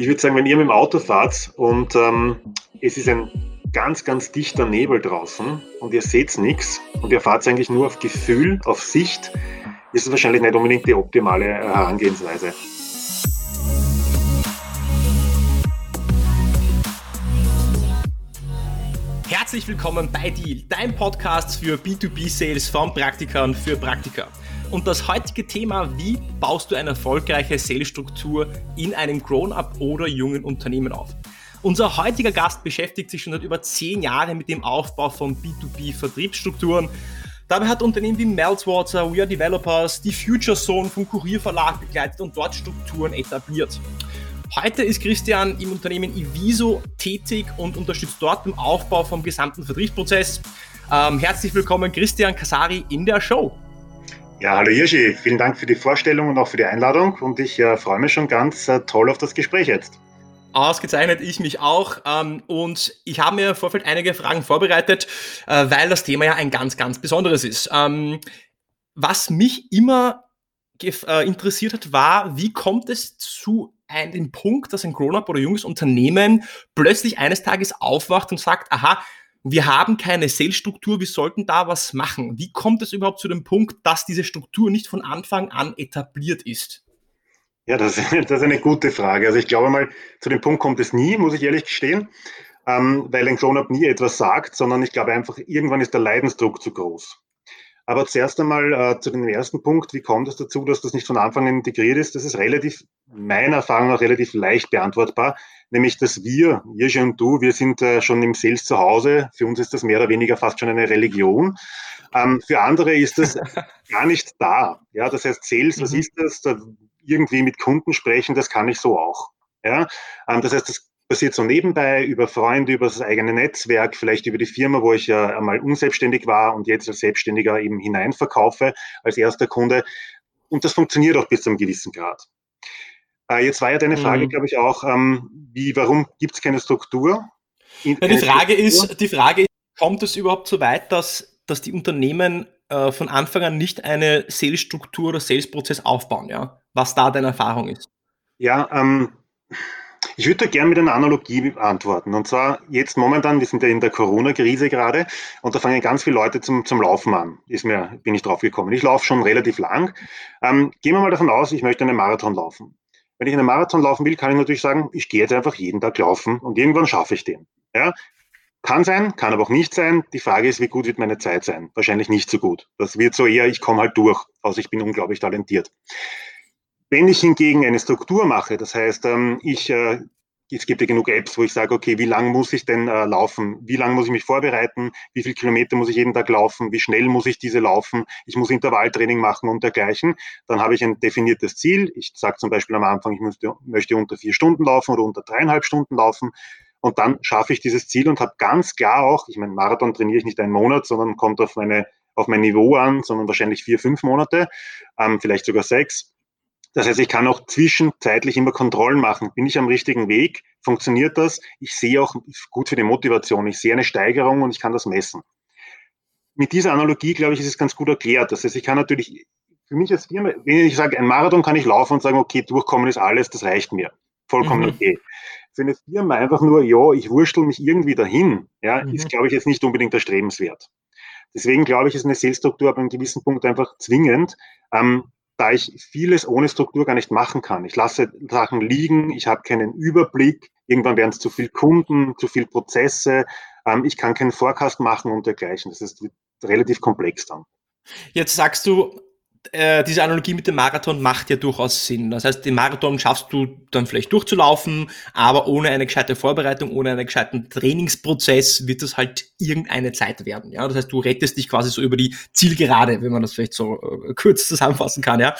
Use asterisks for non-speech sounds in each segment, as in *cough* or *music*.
Ich würde sagen, wenn ihr mit dem Auto fahrt und ähm, es ist ein ganz, ganz dichter Nebel draußen und ihr seht nichts und ihr fahrt eigentlich nur auf Gefühl, auf Sicht, ist es wahrscheinlich nicht unbedingt die optimale Herangehensweise. Herzlich willkommen bei Deal, dein Podcast für B2B-Sales von Praktikern für Praktiker. Und das heutige Thema, wie baust du eine erfolgreiche Sales-Struktur in einem Grown-up oder jungen Unternehmen auf? Unser heutiger Gast beschäftigt sich schon seit über zehn Jahren mit dem Aufbau von B2B-Vertriebsstrukturen. Dabei hat Unternehmen wie Meltwater, We Are Developers, die Future Zone vom Kurierverlag begleitet und dort Strukturen etabliert. Heute ist Christian im Unternehmen Iviso tätig und unterstützt dort beim Aufbau vom gesamten Vertriebsprozess. Ähm, herzlich willkommen, Christian Kasari, in der Show. Ja, hallo Jirschi, vielen Dank für die Vorstellung und auch für die Einladung und ich äh, freue mich schon ganz äh, toll auf das Gespräch jetzt. Ausgezeichnet, ich mich auch. Ähm, und ich habe mir im Vorfeld einige Fragen vorbereitet, äh, weil das Thema ja ein ganz, ganz besonderes ist. Ähm, was mich immer äh, interessiert hat, war, wie kommt es zu einem Punkt, dass ein Grown-up oder junges Unternehmen plötzlich eines Tages aufwacht und sagt, aha, wir haben keine Sales-Struktur, wir sollten da was machen. Wie kommt es überhaupt zu dem Punkt, dass diese Struktur nicht von Anfang an etabliert ist? Ja, das, *laughs* das ist eine gute Frage. Also ich glaube mal, zu dem Punkt kommt es nie, muss ich ehrlich gestehen, ähm, weil ein Grown-up nie etwas sagt, sondern ich glaube einfach, irgendwann ist der Leidensdruck zu groß. Aber zuerst einmal äh, zu dem ersten Punkt, wie kommt es dazu, dass das nicht von Anfang an integriert ist? Das ist relativ, meiner Erfahrung nach, relativ leicht beantwortbar, nämlich dass wir, Jirsche und du, wir sind äh, schon im Sales zu Hause. Für uns ist das mehr oder weniger fast schon eine Religion. Ähm, für andere ist das *laughs* gar nicht da. Ja, das heißt, Sales, was mhm. ist das? Da irgendwie mit Kunden sprechen, das kann ich so auch. Ja, ähm, das heißt, das passiert so nebenbei über Freunde, über das eigene Netzwerk, vielleicht über die Firma, wo ich ja einmal unselbstständig war und jetzt als Selbstständiger eben hineinverkaufe als erster Kunde. Und das funktioniert auch bis zu einem gewissen Grad. Äh, jetzt war ja deine Frage, mhm. glaube ich, auch, ähm, wie, warum gibt es keine Struktur? In, ja, die Frage Struktur? ist, die Frage ist, kommt es überhaupt so weit, dass, dass die Unternehmen äh, von Anfang an nicht eine Sales-Struktur oder Sales-Prozess aufbauen, ja? Was da deine Erfahrung ist? Ja, ähm, ich würde da gerne mit einer Analogie antworten. Und zwar jetzt momentan, wir sind ja in der Corona-Krise gerade und da fangen ganz viele Leute zum, zum Laufen an. Ist mir, bin ich drauf gekommen. Ich laufe schon relativ lang. Ähm, gehen wir mal davon aus, ich möchte einen Marathon laufen. Wenn ich einen Marathon laufen will, kann ich natürlich sagen, ich gehe jetzt einfach jeden Tag laufen und irgendwann schaffe ich den. Ja? Kann sein, kann aber auch nicht sein. Die Frage ist, wie gut wird meine Zeit sein? Wahrscheinlich nicht so gut. Das wird so eher, ich komme halt durch, außer ich bin unglaublich talentiert. Wenn ich hingegen eine Struktur mache, das heißt, ähm, ich, äh, es gibt ja genug Apps, wo ich sage, okay, wie lang muss ich denn äh, laufen? Wie lange muss ich mich vorbereiten? Wie viele Kilometer muss ich jeden Tag laufen? Wie schnell muss ich diese laufen? Ich muss Intervalltraining machen und dergleichen. Dann habe ich ein definiertes Ziel. Ich sage zum Beispiel am Anfang, ich möchte, möchte unter vier Stunden laufen oder unter dreieinhalb Stunden laufen. Und dann schaffe ich dieses Ziel und habe ganz klar auch, ich meine, Marathon trainiere ich nicht einen Monat, sondern kommt auf meine auf mein Niveau an, sondern wahrscheinlich vier, fünf Monate, ähm, vielleicht sogar sechs. Das heißt, ich kann auch zwischenzeitlich immer Kontrollen machen. Bin ich am richtigen Weg? Funktioniert das? Ich sehe auch gut für die Motivation. Ich sehe eine Steigerung und ich kann das messen. Mit dieser Analogie, glaube ich, ist es ganz gut erklärt. Das heißt, ich kann natürlich, für mich als Firma, wenn ich sage, ein Marathon kann ich laufen und sagen, okay, durchkommen ist alles, das reicht mir. Vollkommen mhm. okay. Für eine Firma einfach nur, ja, ich wurschtel mich irgendwie dahin, ja, mhm. ist, glaube ich, jetzt nicht unbedingt erstrebenswert. Deswegen glaube ich, ist eine Salesstruktur ab einem gewissen Punkt einfach zwingend. Ähm, da ich vieles ohne Struktur gar nicht machen kann. Ich lasse Sachen liegen, ich habe keinen Überblick, irgendwann werden es zu viel Kunden, zu viel Prozesse, ähm, ich kann keinen Forecast machen und dergleichen. Das ist relativ komplex dann. Jetzt sagst du, äh, diese Analogie mit dem Marathon macht ja durchaus Sinn. Das heißt, den Marathon schaffst du dann vielleicht durchzulaufen, aber ohne eine gescheite Vorbereitung, ohne einen gescheiten Trainingsprozess wird das halt irgendeine Zeit werden. Ja, das heißt, du rettest dich quasi so über die Zielgerade, wenn man das vielleicht so äh, kurz zusammenfassen kann. Ja,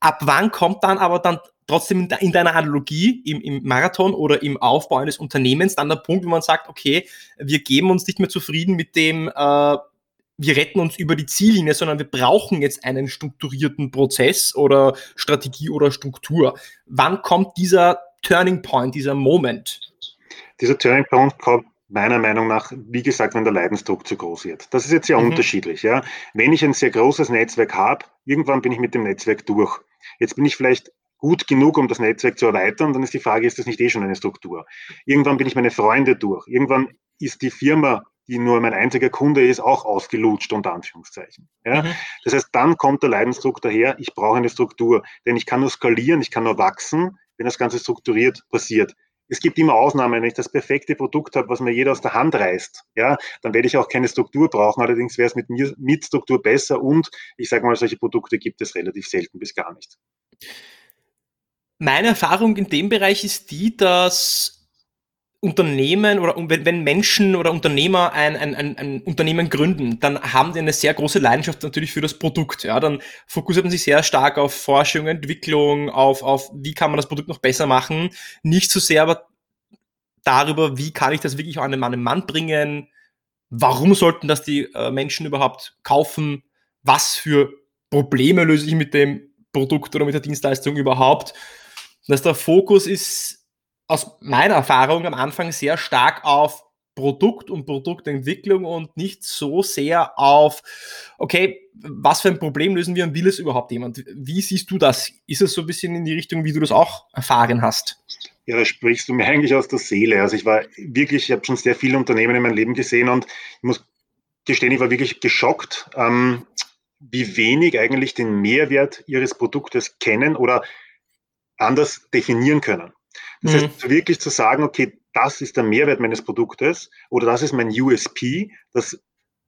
ab wann kommt dann aber dann trotzdem in deiner Analogie im, im Marathon oder im Aufbau eines Unternehmens dann der Punkt, wo man sagt, okay, wir geben uns nicht mehr zufrieden mit dem äh, wir retten uns über die Ziellinie, sondern wir brauchen jetzt einen strukturierten Prozess oder Strategie oder Struktur. Wann kommt dieser Turning Point, dieser Moment? Dieser Turning Point kommt meiner Meinung nach, wie gesagt, wenn der Leidensdruck zu groß wird. Das ist jetzt sehr mhm. unterschiedlich. Ja. Wenn ich ein sehr großes Netzwerk habe, irgendwann bin ich mit dem Netzwerk durch. Jetzt bin ich vielleicht gut genug, um das Netzwerk zu erweitern, dann ist die Frage, ist das nicht eh schon eine Struktur? Irgendwann bin ich meine Freunde durch. Irgendwann ist die Firma, die nur mein einziger Kunde ist, auch ausgelutscht, unter Anführungszeichen. Ja? Mhm. Das heißt, dann kommt der Leidensdruck daher, ich brauche eine Struktur. Denn ich kann nur skalieren, ich kann nur wachsen, wenn das Ganze strukturiert passiert. Es gibt immer Ausnahmen. Wenn ich das perfekte Produkt habe, was mir jeder aus der Hand reißt, ja, dann werde ich auch keine Struktur brauchen. Allerdings wäre es mit mir mit Struktur besser und ich sage mal, solche Produkte gibt es relativ selten bis gar nicht. Meine Erfahrung in dem Bereich ist die, dass Unternehmen oder wenn, Menschen oder Unternehmer ein, ein, ein, ein Unternehmen gründen, dann haben die eine sehr große Leidenschaft natürlich für das Produkt. Ja, dann fokussiert man sich sehr stark auf Forschung, Entwicklung, auf, auf wie kann man das Produkt noch besser machen. Nicht so sehr aber darüber, wie kann ich das wirklich an den Mann im Mann bringen. Warum sollten das die äh, Menschen überhaupt kaufen? Was für Probleme löse ich mit dem Produkt oder mit der Dienstleistung überhaupt? Dass der Fokus ist aus meiner Erfahrung am Anfang sehr stark auf Produkt und Produktentwicklung und nicht so sehr auf, okay, was für ein Problem lösen wir und will es überhaupt jemand? Wie siehst du das? Ist es so ein bisschen in die Richtung, wie du das auch erfahren hast? Ja, da sprichst du mir eigentlich aus der Seele. Also ich war wirklich, ich habe schon sehr viele Unternehmen in meinem Leben gesehen und ich muss gestehen, ich war wirklich geschockt, ähm, wie wenig eigentlich den Mehrwert ihres Produktes kennen oder anders definieren können. Das mhm. heißt, wirklich zu sagen, okay, das ist der Mehrwert meines Produktes oder das ist mein USP, das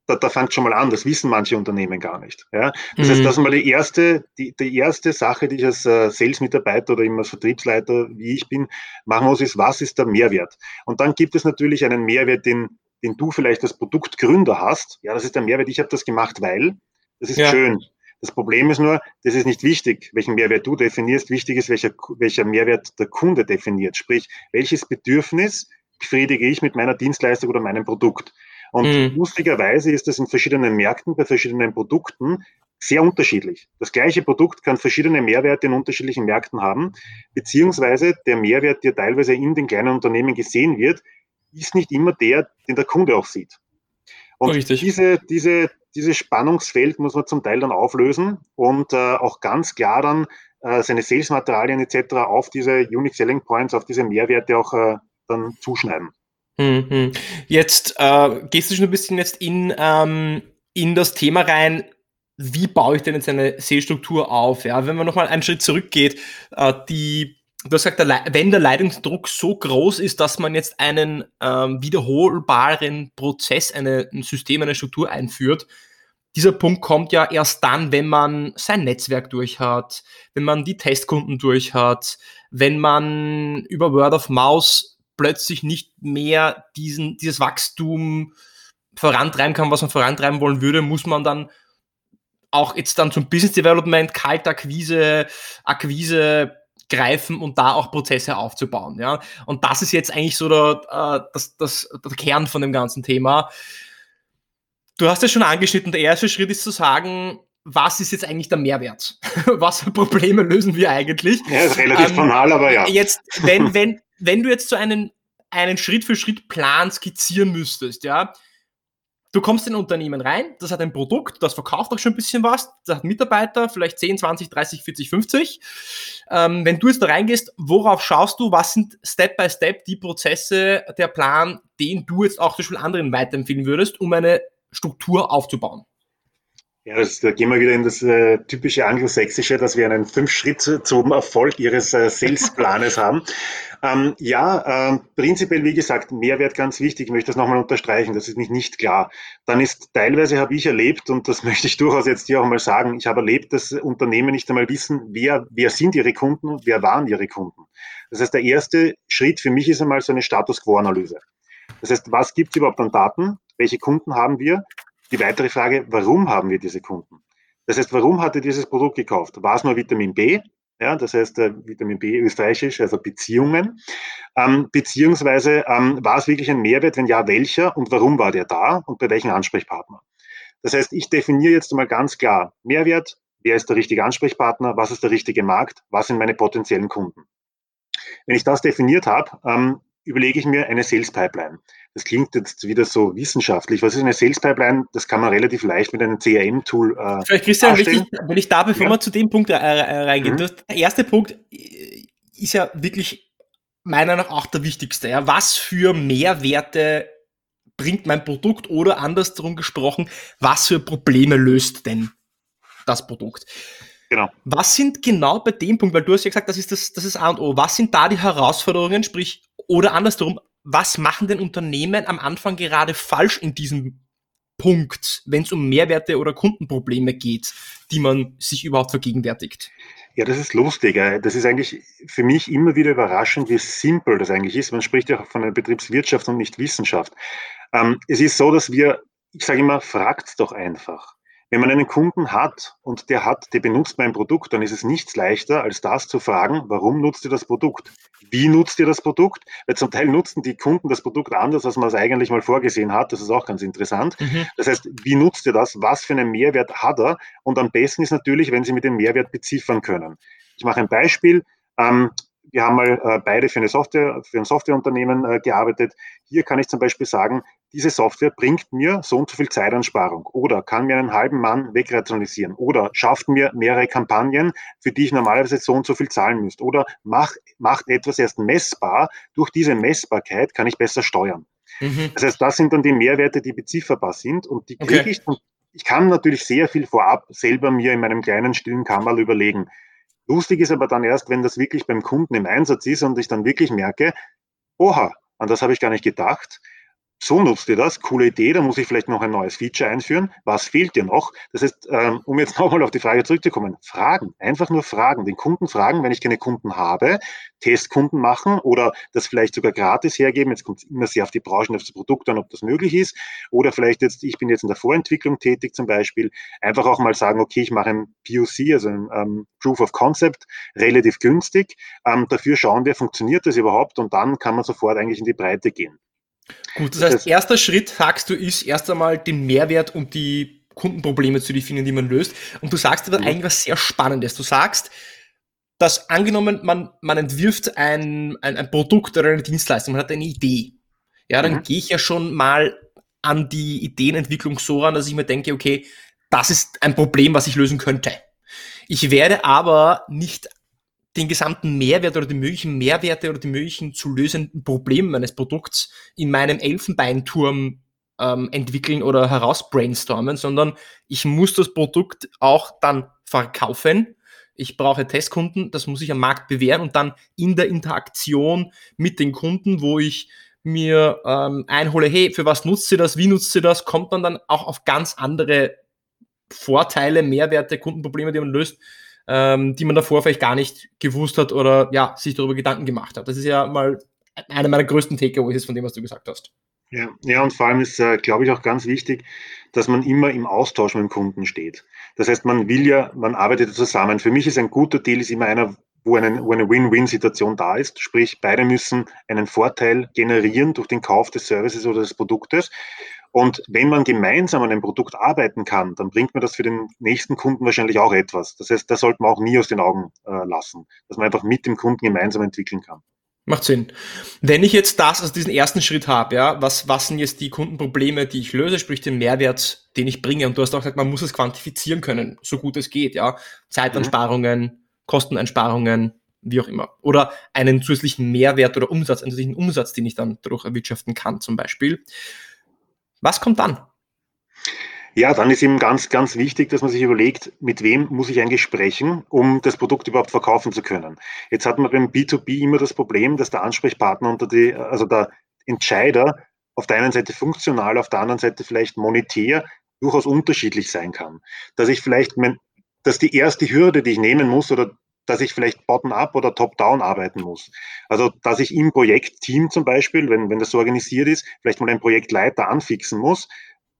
da, da fängt schon mal an, das wissen manche Unternehmen gar nicht. Ja? Das mhm. heißt, das ist mal die erste, die, die erste Sache, die ich als äh, Sales-Mitarbeiter oder eben als Vertriebsleiter, wie ich bin, machen muss, ist, was ist der Mehrwert? Und dann gibt es natürlich einen Mehrwert, den, den du vielleicht als Produktgründer hast. Ja, das ist der Mehrwert, ich habe das gemacht, weil, das ist ja. schön. Das Problem ist nur, das ist nicht wichtig, welchen Mehrwert du definierst. Wichtig ist, welcher, welcher Mehrwert der Kunde definiert. Sprich, welches Bedürfnis befriedige ich mit meiner Dienstleistung oder meinem Produkt. Und mhm. lustigerweise ist das in verschiedenen Märkten, bei verschiedenen Produkten sehr unterschiedlich. Das gleiche Produkt kann verschiedene Mehrwerte in unterschiedlichen Märkten haben, beziehungsweise der Mehrwert, der teilweise in den kleinen Unternehmen gesehen wird, ist nicht immer der, den der Kunde auch sieht. Und Richtig. diese, diese, dieses Spannungsfeld muss man zum Teil dann auflösen und äh, auch ganz klar dann äh, seine Sales-Materialien etc. auf diese Unique Selling Points, auf diese Mehrwerte auch äh, dann zuschneiden. Mhm. Jetzt äh, gehst du schon ein bisschen jetzt in, ähm, in das Thema rein, wie baue ich denn jetzt eine Sales-Struktur auf? Ja, wenn man nochmal einen Schritt zurückgeht, äh, die Du hast gesagt, wenn der Leitungsdruck so groß ist, dass man jetzt einen ähm, wiederholbaren Prozess, eine, ein System, eine Struktur einführt, dieser Punkt kommt ja erst dann, wenn man sein Netzwerk durch hat, wenn man die Testkunden durch hat, wenn man über Word of Mouse plötzlich nicht mehr diesen, dieses Wachstum vorantreiben kann, was man vorantreiben wollen würde, muss man dann auch jetzt dann zum Business Development, Kaltakquise, Akquise, greifen und da auch Prozesse aufzubauen. Ja? Und das ist jetzt eigentlich so der, äh, das, das, der Kern von dem ganzen Thema. Du hast es schon angeschnitten, der erste Schritt ist zu sagen, was ist jetzt eigentlich der Mehrwert? *laughs* was für Probleme lösen wir eigentlich? Ja, ist relativ ähm, banal, aber ja. Jetzt, wenn, *laughs* wenn, wenn du jetzt so einen, einen Schritt für Schritt Plan skizzieren müsstest, ja, Du kommst in ein Unternehmen rein, das hat ein Produkt, das verkauft auch schon ein bisschen was, das hat Mitarbeiter, vielleicht 10, 20, 30, 40, 50. Ähm, wenn du jetzt da reingehst, worauf schaust du? Was sind Step by Step die Prozesse, der Plan, den du jetzt auch zum Beispiel anderen weiterempfehlen würdest, um eine Struktur aufzubauen? Ja, das, da gehen wir wieder in das äh, typische Anglosächsische, dass wir einen fünf Schritt zum Erfolg Ihres äh, Salesplanes haben. *laughs* Ähm, ja, äh, prinzipiell, wie gesagt, Mehrwert ganz wichtig. Ich möchte das nochmal unterstreichen. Das ist nicht, nicht klar. Dann ist teilweise habe ich erlebt, und das *laughs* möchte ich durchaus jetzt hier auch mal sagen, ich habe erlebt, dass Unternehmen nicht einmal wissen, wer, wer sind ihre Kunden, wer waren ihre Kunden. Das heißt, der erste Schritt für mich ist einmal so eine Status Quo-Analyse. Das heißt, was gibt es überhaupt an Daten? Welche Kunden haben wir? Die weitere Frage, warum haben wir diese Kunden? Das heißt, warum hat er dieses Produkt gekauft? War es nur Vitamin B? Ja, das heißt, äh, Vitamin B österreichisch, also Beziehungen. Ähm, beziehungsweise ähm, war es wirklich ein Mehrwert? Wenn ja, welcher und warum war der da und bei welchem Ansprechpartner? Das heißt, ich definiere jetzt mal ganz klar Mehrwert, wer ist der richtige Ansprechpartner, was ist der richtige Markt, was sind meine potenziellen Kunden. Wenn ich das definiert habe, ähm, überlege ich mir eine Sales Pipeline. Das klingt jetzt wieder so wissenschaftlich. Was ist eine Sales Pipeline? Das kann man relativ leicht mit einem CRM-Tool äh, Vielleicht, Christian, wenn ich, wenn ich da, bevor ja. wir zu dem Punkt äh, äh reingehen, mhm. der erste Punkt ist ja wirklich meiner nach auch der wichtigste. Ja? Was für Mehrwerte bringt mein Produkt oder andersrum gesprochen, was für Probleme löst denn das Produkt? Genau. Was sind genau bei dem Punkt, weil du hast ja gesagt, das ist das, das ist A und O. Was sind da die Herausforderungen, sprich, oder andersrum, was machen denn Unternehmen am Anfang gerade falsch in diesem Punkt, wenn es um Mehrwerte oder Kundenprobleme geht, die man sich überhaupt vergegenwärtigt? Ja, das ist lustig. Das ist eigentlich für mich immer wieder überraschend, wie simpel das eigentlich ist. Man spricht ja von einer Betriebswirtschaft und nicht Wissenschaft. Ähm, es ist so, dass wir, ich sage immer, fragt doch einfach. Wenn man einen Kunden hat und der hat, der benutzt mein Produkt, dann ist es nichts leichter, als das zu fragen, warum nutzt ihr das Produkt? Wie nutzt ihr das Produkt? Weil zum Teil nutzen die Kunden das Produkt anders, als man es eigentlich mal vorgesehen hat. Das ist auch ganz interessant. Mhm. Das heißt, wie nutzt ihr das? Was für einen Mehrwert hat er? Und am besten ist natürlich, wenn Sie mit dem Mehrwert beziffern können. Ich mache ein Beispiel. Ähm, wir haben mal äh, beide für, eine Software, für ein Softwareunternehmen äh, gearbeitet. Hier kann ich zum Beispiel sagen, diese Software bringt mir so und so viel Zeitansparung oder kann mir einen halben Mann wegrationalisieren oder schafft mir mehrere Kampagnen, für die ich normalerweise so und so viel zahlen müsste oder mach, macht etwas erst messbar. Durch diese Messbarkeit kann ich besser steuern. Mhm. Das heißt, das sind dann die Mehrwerte, die bezifferbar sind und die kriege okay. ich. Ich kann natürlich sehr viel vorab selber mir in meinem kleinen stillen Kammerl überlegen. Lustig ist aber dann erst, wenn das wirklich beim Kunden im Einsatz ist und ich dann wirklich merke, oha, an das habe ich gar nicht gedacht so nutzt ihr das, coole Idee, da muss ich vielleicht noch ein neues Feature einführen. Was fehlt dir noch? Das heißt, ähm, um jetzt *laughs* nochmal auf die Frage zurückzukommen, Fragen, einfach nur Fragen, den Kunden fragen, wenn ich keine Kunden habe, Testkunden machen oder das vielleicht sogar gratis hergeben. Jetzt kommt es immer sehr auf die Branche und auf das Produkt an, ob das möglich ist. Oder vielleicht jetzt, ich bin jetzt in der Vorentwicklung tätig zum Beispiel, einfach auch mal sagen, okay, ich mache ein POC, also ein ähm, Proof of Concept, relativ günstig. Ähm, dafür schauen wir, funktioniert das überhaupt und dann kann man sofort eigentlich in die Breite gehen. Gut, das heißt, das erster Schritt, sagst du, ist erst einmal den Mehrwert und die Kundenprobleme zu definieren, die man löst. Und du sagst aber mhm. eigentlich was sehr Spannendes. Du sagst, dass angenommen, man, man entwirft ein, ein, ein Produkt oder eine Dienstleistung, man hat eine Idee. Ja, dann mhm. gehe ich ja schon mal an die Ideenentwicklung so ran, dass ich mir denke, okay, das ist ein Problem, was ich lösen könnte. Ich werde aber nicht den gesamten Mehrwert oder die möglichen Mehrwerte oder die möglichen zu lösenden Probleme meines Produkts in meinem Elfenbeinturm ähm, entwickeln oder herausbrainstormen, sondern ich muss das Produkt auch dann verkaufen. Ich brauche Testkunden, das muss ich am Markt bewähren und dann in der Interaktion mit den Kunden, wo ich mir ähm, einhole, hey, für was nutzt sie das, wie nutzt sie das, kommt man dann auch auf ganz andere Vorteile, Mehrwerte, Kundenprobleme, die man löst, ähm, die man davor vielleicht gar nicht gewusst hat oder ja, sich darüber Gedanken gemacht hat. Das ist ja mal einer meiner größten Takeaways von dem, was du gesagt hast. Ja, ja und vor allem ist, äh, glaube ich, auch ganz wichtig, dass man immer im Austausch mit dem Kunden steht. Das heißt, man will ja, man arbeitet zusammen. Für mich ist ein guter Deal ist immer einer, wo, einen, wo eine Win-Win-Situation da ist. Sprich, beide müssen einen Vorteil generieren durch den Kauf des Services oder des Produktes. Und wenn man gemeinsam an einem Produkt arbeiten kann, dann bringt man das für den nächsten Kunden wahrscheinlich auch etwas. Das heißt, das sollte man auch nie aus den Augen äh, lassen, dass man einfach mit dem Kunden gemeinsam entwickeln kann. Macht Sinn. Wenn ich jetzt das, also diesen ersten Schritt habe, ja, was, was sind jetzt die Kundenprobleme, die ich löse, sprich den Mehrwert, den ich bringe? Und du hast auch gesagt, man muss es quantifizieren können, so gut es geht, ja. Zeitansparungen, mhm. Kosteneinsparungen, wie auch immer. Oder einen zusätzlichen Mehrwert oder Umsatz, einen zusätzlichen Umsatz, den ich dann dadurch erwirtschaften kann, zum Beispiel. Was kommt dann? Ja, dann ist eben ganz, ganz wichtig, dass man sich überlegt, mit wem muss ich eigentlich sprechen, um das Produkt überhaupt verkaufen zu können. Jetzt hat man beim B2B immer das Problem, dass der Ansprechpartner unter die, also der Entscheider auf der einen Seite funktional, auf der anderen Seite vielleicht monetär durchaus unterschiedlich sein kann. Dass ich vielleicht, mein, dass die erste Hürde, die ich nehmen muss oder dass ich vielleicht bottom-up oder top-down arbeiten muss. Also, dass ich im Projektteam zum Beispiel, wenn, wenn das so organisiert ist, vielleicht mal einen Projektleiter anfixen muss,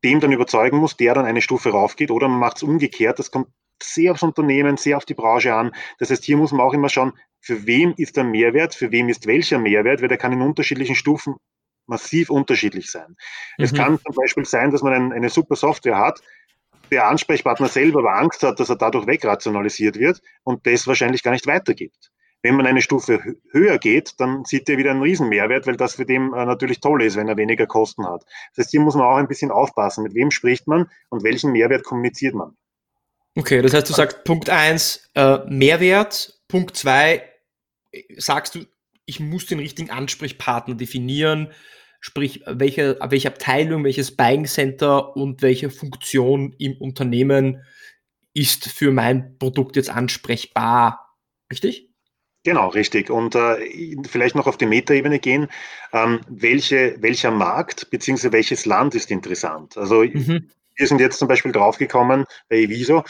dem dann überzeugen muss, der dann eine Stufe raufgeht oder man macht es umgekehrt. Das kommt sehr aufs Unternehmen, sehr auf die Branche an. Das heißt, hier muss man auch immer schauen, für wen ist der Mehrwert, für wem ist welcher Mehrwert, weil der kann in unterschiedlichen Stufen massiv unterschiedlich sein. Mhm. Es kann zum Beispiel sein, dass man ein, eine super Software hat, der Ansprechpartner selber aber Angst hat, dass er dadurch wegrationalisiert wird und das wahrscheinlich gar nicht weitergibt. Wenn man eine Stufe höher geht, dann sieht er wieder einen riesen Mehrwert, weil das für den äh, natürlich toll ist, wenn er weniger Kosten hat. Das heißt, hier muss man auch ein bisschen aufpassen, mit wem spricht man und welchen Mehrwert kommuniziert man. Okay, das heißt, du sagst Punkt eins äh, Mehrwert, Punkt zwei sagst du, ich muss den richtigen Ansprechpartner definieren, sprich, welche, welche Abteilung, welches Buying Center und welche Funktion im Unternehmen ist für mein Produkt jetzt ansprechbar. Richtig? Genau, richtig. Und äh, vielleicht noch auf die Metaebene gehen. Ähm, welche, welcher Markt bzw. welches Land ist interessant? Also mhm. wir sind jetzt zum Beispiel draufgekommen bei Eviso.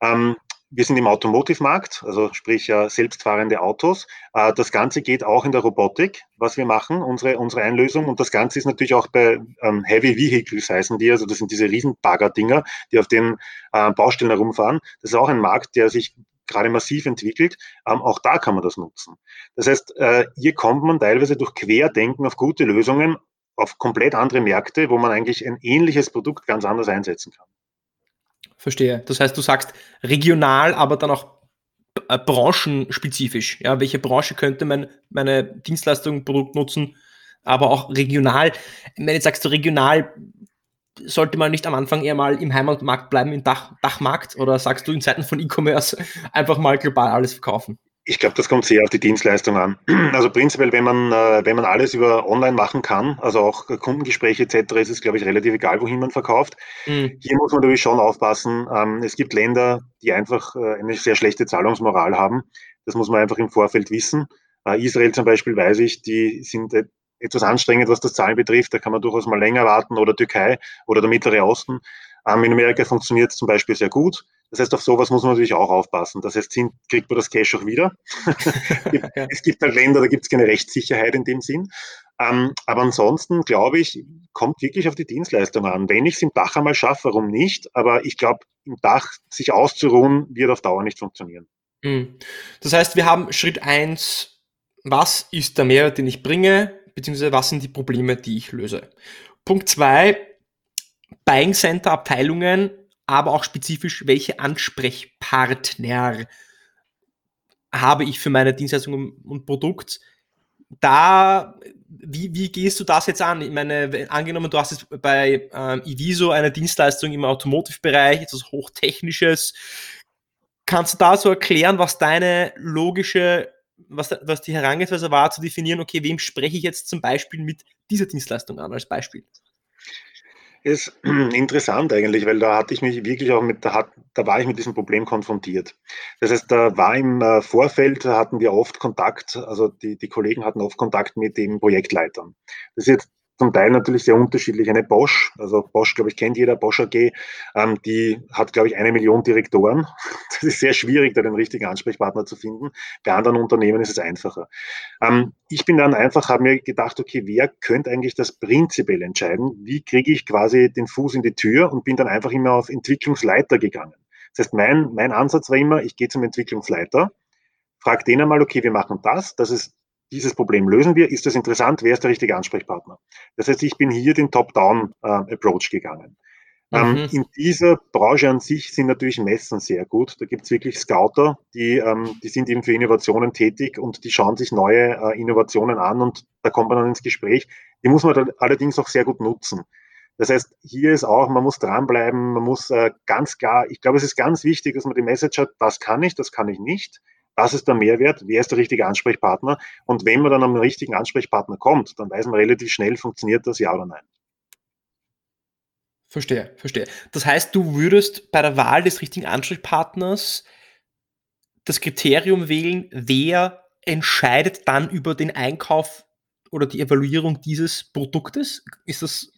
Ähm, wir sind im Automotive-Markt, also sprich äh, selbstfahrende Autos. Äh, das Ganze geht auch in der Robotik, was wir machen, unsere, unsere Einlösung. Und das Ganze ist natürlich auch bei ähm, Heavy Vehicles heißen die, also das sind diese riesen Bagger-Dinger, die auf den äh, Baustellen herumfahren. Das ist auch ein Markt, der sich gerade massiv entwickelt. Ähm, auch da kann man das nutzen. Das heißt, äh, hier kommt man teilweise durch Querdenken auf gute Lösungen auf komplett andere Märkte, wo man eigentlich ein ähnliches Produkt ganz anders einsetzen kann. Verstehe. Das heißt, du sagst regional, aber dann auch äh, branchenspezifisch. Ja, welche Branche könnte mein, meine Dienstleistung, Produkt nutzen, aber auch regional. Wenn jetzt sagst du regional, sollte man nicht am Anfang eher mal im Heimatmarkt bleiben, im Dach, Dachmarkt? Oder sagst du in Zeiten von E-Commerce *laughs* einfach mal global alles verkaufen? Ich glaube, das kommt sehr auf die Dienstleistung an. *clears throat* Also prinzipiell, wenn man, äh, wenn man alles über online machen kann, also auch Kundengespräche etc., ist es, glaube ich, relativ egal, wohin man verkauft. Mhm. Hier muss man natürlich schon aufpassen. Ähm, es gibt Länder, die einfach äh, eine sehr schlechte Zahlungsmoral haben. Das muss man einfach im Vorfeld wissen. Äh, Israel zum Beispiel weiß ich, die sind etwas anstrengend, was das Zahlen betrifft. Da kann man durchaus mal länger warten oder Türkei oder der Mittlere Osten. Ähm, in Amerika funktioniert es zum Beispiel sehr gut. Das heißt, auf sowas muss man natürlich auch aufpassen. Das heißt, kriegt man das Cash auch wieder. *laughs* es gibt halt Länder, da gibt es keine Rechtssicherheit in dem Sinn. Ähm, aber ansonsten, glaube ich, kommt wirklich auf die Dienstleistung an. Wenn ich es im Dach einmal schaffe, warum nicht? Aber ich glaube, im Dach sich auszuruhen, wird auf Dauer nicht funktionieren. Hm. Das heißt, wir haben Schritt eins: was ist der Mehrwert, den ich bringe, beziehungsweise was sind die Probleme, die ich löse. Punkt zwei: Buying Center Abteilungen aber auch spezifisch, welche Ansprechpartner habe ich für meine Dienstleistung und Produkt. Da, wie, wie gehst du das jetzt an? Ich meine, angenommen, du hast jetzt bei ähm, Iviso eine Dienstleistung im Automotive-Bereich, etwas Hochtechnisches. Kannst du da so erklären, was deine logische, was, was die Herangehensweise war, zu definieren, okay, wem spreche ich jetzt zum Beispiel mit dieser Dienstleistung an, als Beispiel? Ist *clears throat* interessant eigentlich, weil da hatte ich mich wirklich auch mit, da, hat, da war ich mit diesem Problem konfrontiert. Das heißt, da war im äh, Vorfeld, hatten wir oft Kontakt, also die, die Kollegen hatten oft Kontakt mit den Projektleitern. Das ist jetzt zum Teil natürlich sehr unterschiedlich. Eine Bosch, also Bosch, glaube ich, kennt jeder, Bosch AG, ähm, die hat, glaube ich, eine Million Direktoren. *laughs* Das ist sehr schwierig, da den richtigen Ansprechpartner zu finden. Bei anderen Unternehmen ist es einfacher. Ähm, ich bin dann einfach, habe mir gedacht, okay, wer könnte eigentlich das prinzipiell entscheiden? Wie kriege ich quasi den Fuß in die Tür und bin dann einfach immer auf Entwicklungsleiter gegangen. Das heißt, mein, mein Ansatz war immer, ich gehe zum Entwicklungsleiter, frage den einmal, okay, wir machen das, das ist dieses Problem lösen wir. Ist das interessant? Wer ist der richtige Ansprechpartner? Das heißt, ich bin hier den Top-Down-Approach äh, gegangen. Ähm, mhm. in dieser Branche an sich sind natürlich Messen sehr gut. Da gibt es wirklich Scouter, die, ähm, die sind eben für Innovationen tätig und die schauen sich neue äh, Innovationen an und da kommt man dann ins Gespräch. Die muss man dann allerdings auch sehr gut nutzen. Das heißt, hier ist auch, man muss dranbleiben, man muss äh, ganz klar, ich glaube, es ist ganz wichtig, dass man die Message hat, das kann ich, das kann ich nicht. Das ist der Mehrwert. Wer ist der richtige Ansprechpartner? Und wenn man dann am richtigen Ansprechpartner kommt, dann weiß man relativ schnell, funktioniert das ja oder nein. Verstehe, verstehe. Das heißt, du würdest bei der Wahl des richtigen Ansprechpartners das Kriterium wählen, wer entscheidet dann über den Einkauf oder die Evaluierung dieses Produktes? Ist das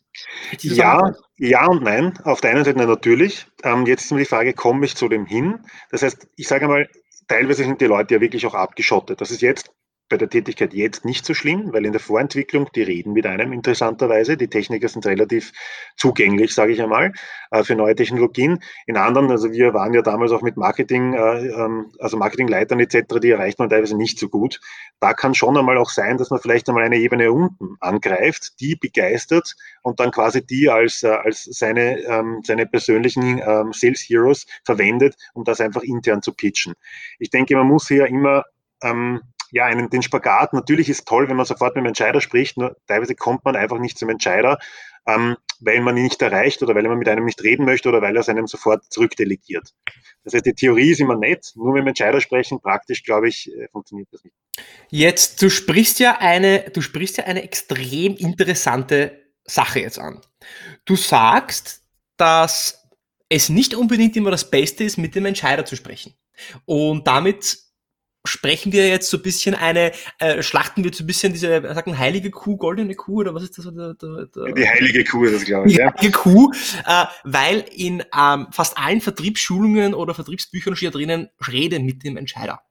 ja, ja und nein. Auf der einen Seite natürlich. Ähm, jetzt ist mir die Frage, komme ich zu dem hin? Das heißt, ich sage einmal, teilweise sind die Leute ja wirklich auch abgeschottet. Das ist jetzt bei der Tätigkeit jetzt nicht so schlimm, weil in der Vorentwicklung, die reden mit einem interessanterweise. Die Techniker sind relativ zugänglich, sage ich einmal, äh, für neue Technologien. In anderen, also wir waren ja damals auch mit Marketing, äh, ähm, also Marketingleitern etc., die erreicht man teilweise nicht so gut. Da kann schon einmal auch sein, dass man vielleicht einmal eine Ebene unten angreift, die begeistert und dann quasi die als, äh, als seine, ähm, seine persönlichen ähm, Sales Heroes verwendet, um das einfach intern zu pitchen. Ich denke, man muss hier immer ja, einen, den Spagat. Natürlich ist toll, wenn man sofort mit dem Entscheider spricht, nur teilweise kommt man einfach nicht zum Entscheider, ähm, weil man ihn nicht erreicht oder weil man mit einem nicht reden möchte oder weil er es einem sofort zurückdelegiert. Das heißt, die Theorie ist immer nett, nur mit dem Entscheider sprechen, praktisch, glaube ich, äh, funktioniert das nicht. Jetzt, du sprichst ja eine, du sprichst ja eine extrem interessante Sache jetzt an. Du sagst, dass es nicht unbedingt immer das Beste ist, mit dem Entscheider zu sprechen. Und damit sprechen wir jetzt so ein bisschen eine, äh, schlachten wir so ein bisschen diese, sagt man, heilige Kuh, goldene Kuh oder was ist das? Der, der, der, die heilige Kuh ist das, glaube ich. Die ja. heilige Kuh, äh, weil in ähm, fast allen Vertriebsschulungen oder Vertriebsbüchern steht drinnen, rede mit dem Entscheider.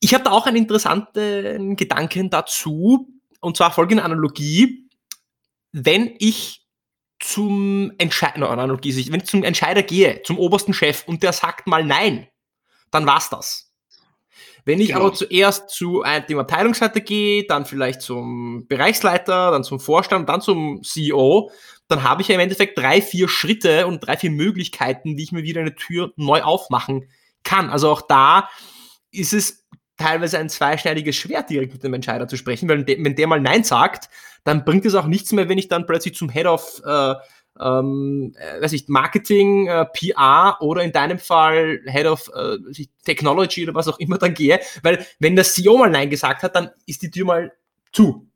Ich habe da auch einen interessanten Gedanken dazu, und zwar folgende Analogie. Wenn ich zum Entscheider, Analogie, wenn ich zum Entscheider gehe, zum obersten Chef und der sagt mal nein, dann war's das wenn ich genau. aber zuerst zu dem Abteilungsleiter gehe, dann vielleicht zum Bereichsleiter, dann zum Vorstand, dann zum CEO, dann habe ich ja im Endeffekt drei, vier Schritte und drei, vier Möglichkeiten, wie ich mir wieder eine Tür neu aufmachen kann. Also auch da ist es teilweise ein zweischneidiges Schwert, direkt mit dem Entscheider zu sprechen, weil wenn der mal Nein sagt, dann bringt es auch nichts mehr, wenn ich dann plötzlich zum Head of äh, ähm, äh, weiß ich, Marketing, äh, PR oder in deinem Fall Head of äh, Technology oder was auch immer dann gehe, weil wenn der CEO mal Nein gesagt hat, dann ist die Tür mal zu.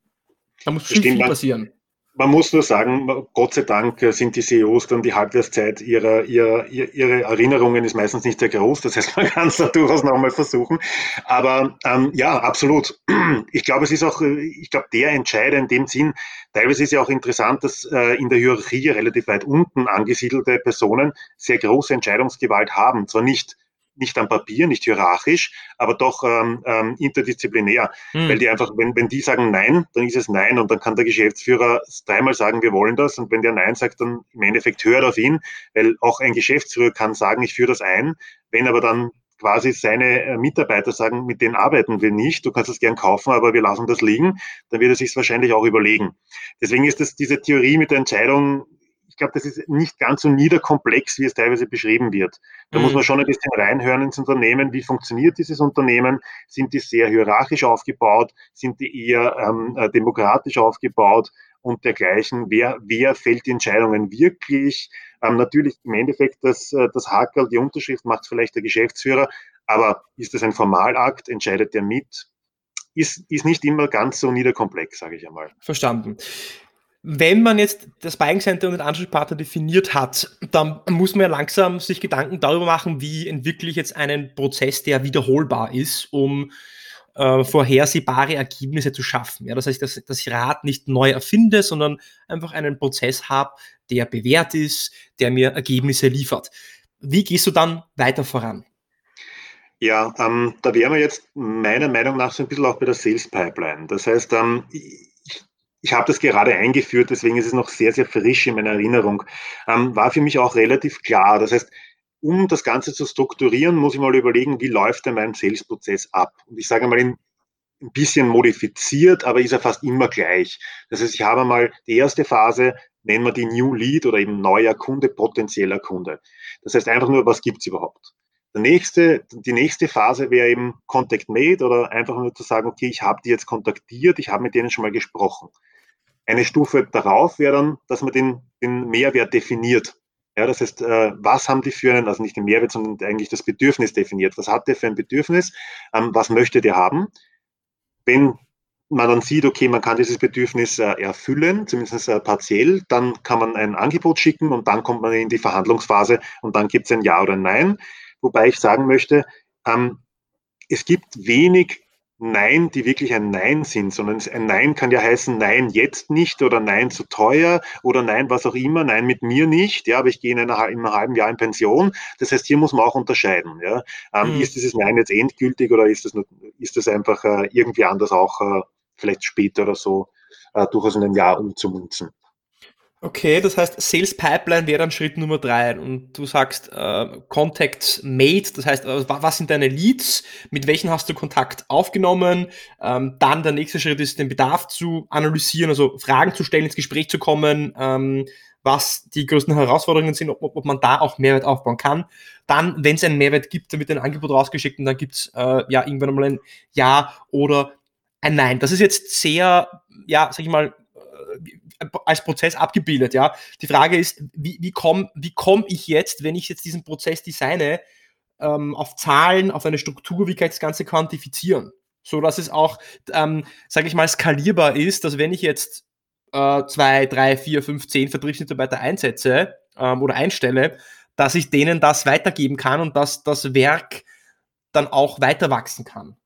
Da muss bestimmt viel passieren man muss nur sagen, Gott sei Dank sind die CEOs dann die Halbwertszeit ihrer, ihrer, ihre Erinnerungen ist meistens nicht sehr groß. Das heißt, *laughs* man kann es da durchaus nochmal versuchen. Aber ähm, ja, absolut. *clears throat* Ich glaube, es ist auch, ich glaube, der Entscheider in dem Sinn, teilweise ist ja auch interessant, dass äh, in der Hierarchie relativ weit unten angesiedelte Personen sehr große Entscheidungsgewalt haben. Zwar nicht nicht am Papier, nicht hierarchisch, aber doch ähm, ähm, interdisziplinär. Mhm. Weil die einfach, wenn, wenn die sagen Nein, dann ist es Nein und dann kann der Geschäftsführer dreimal sagen, wir wollen das und wenn der Nein sagt, dann im Endeffekt hört auf ihn, weil auch ein Geschäftsführer kann sagen, ich führe das ein, wenn aber dann quasi seine äh, Mitarbeiter sagen, mit denen arbeiten wir nicht, du kannst es gern kaufen, aber wir lassen das liegen, dann wird er sich wahrscheinlich auch überlegen. Deswegen ist das diese Theorie mit der Entscheidung ich glaube, das ist nicht ganz so niederkomplex, wie es teilweise beschrieben wird. Da mhm. muss man schon ein bisschen reinhören ins Unternehmen. Wie funktioniert dieses Unternehmen? Sind die sehr hierarchisch aufgebaut? Sind die eher ähm, äh, demokratisch aufgebaut? Und dergleichen. Wer, wer fällt die Entscheidungen wirklich? Ähm, natürlich im Endeffekt das, äh, das Hakel, die Unterschrift macht vielleicht der Geschäftsführer, aber ist das ein Formalakt? Entscheidet der mit? Ist, ist nicht immer ganz so niederkomplex, sage ich einmal. Verstanden wenn man jetzt das Buying Center und den Ansprechpartner definiert hat, dann muss man ja langsam sich Gedanken darüber machen, wie entwickle ich jetzt einen Prozess, der wiederholbar ist, um äh, vorhersehbare Ergebnisse zu schaffen. Ja, das heißt, dass, dass ich Rad nicht neu erfinde, sondern einfach einen Prozess habe, der bewährt ist, der mir Ergebnisse liefert. Wie gehst du dann weiter voran? Ja, ähm, da wären wir jetzt meiner Meinung nach so ein bisschen auch bei der Sales Pipeline. Das heißt, ähm, ich habe das gerade eingeführt, deswegen ist es noch sehr, sehr frisch in meiner Erinnerung, ähm, war für mich auch relativ klar. Das heißt, um das Ganze zu strukturieren, muss ich mal überlegen, wie läuft denn mein Sales-Prozess ab? Und ich sage mal, in, ein bisschen modifiziert, aber ist er fast immer gleich. Das heißt, ich habe mal die erste Phase, nennen wir die New Lead oder eben neuer Kunde, potenzieller Kunde. Das heißt einfach nur, was gibt's überhaupt? Der nächste, die nächste Phase wäre eben Contact Made oder einfach nur zu sagen, okay, ich habe die jetzt kontaktiert, ich habe mit denen schon mal gesprochen. Eine Stufe darauf wäre dann, dass man den, den Mehrwert definiert. Ja, das heißt, äh, was haben die für einen, also nicht den Mehrwert, sondern eigentlich das Bedürfnis definiert. Was hat der für ein Bedürfnis? Ähm, was möchte der haben? Wenn man dann sieht, okay, man kann dieses Bedürfnis äh, erfüllen, zumindest äh, partiell, dann kann man ein Angebot schicken und dann kommt man in die Verhandlungsphase und dann gibt es ein Ja oder ein Nein. Wobei ich sagen möchte, ähm, es gibt wenig Nein, die wirklich ein Nein sind, sondern ein Nein kann ja heißen, nein, jetzt nicht oder nein, zu teuer oder nein, was auch immer, nein, mit mir nicht, ja, aber ich gehe in, einer, in einem halben Jahr in Pension. Das heißt, hier muss man auch unterscheiden. Ja. Ähm, mhm. Ist dieses Nein jetzt endgültig oder ist das, ist das einfach äh, irgendwie anders auch äh, vielleicht später oder so äh, durchaus in ein Jahr umzumünzen? Okay, das heißt, Sales Pipeline wäre dann Schritt Nummer drei und du sagst äh, Contacts made, das heißt, äh, was sind deine Leads, mit welchen hast du Kontakt aufgenommen, ähm, dann der nächste Schritt ist, den Bedarf zu analysieren, also Fragen zu stellen, ins Gespräch zu kommen, ähm, was die größten Herausforderungen sind, ob, ob man da auch Mehrwert aufbauen kann. Dann, wenn es einen Mehrwert gibt, dann wird ein Angebot rausgeschickt und dann gibt es äh, ja irgendwann einmal ein Ja oder ein Nein. Das ist jetzt sehr, ja, sag ich mal, als Prozess abgebildet, ja. Die Frage ist, wie, wie komme wie komm ich jetzt, wenn ich jetzt diesen Prozess designe, ähm, auf Zahlen, auf eine Struktur, wie kann ich das Ganze quantifizieren? So dass es auch, ähm, sage ich mal, skalierbar ist, dass wenn ich jetzt äh, zwei, drei, vier, fünf, zehn Vertriebsmitarbeiter einsetze ähm, oder einstelle, dass ich denen das weitergeben kann und dass das Werk dann auch weiter wachsen kann.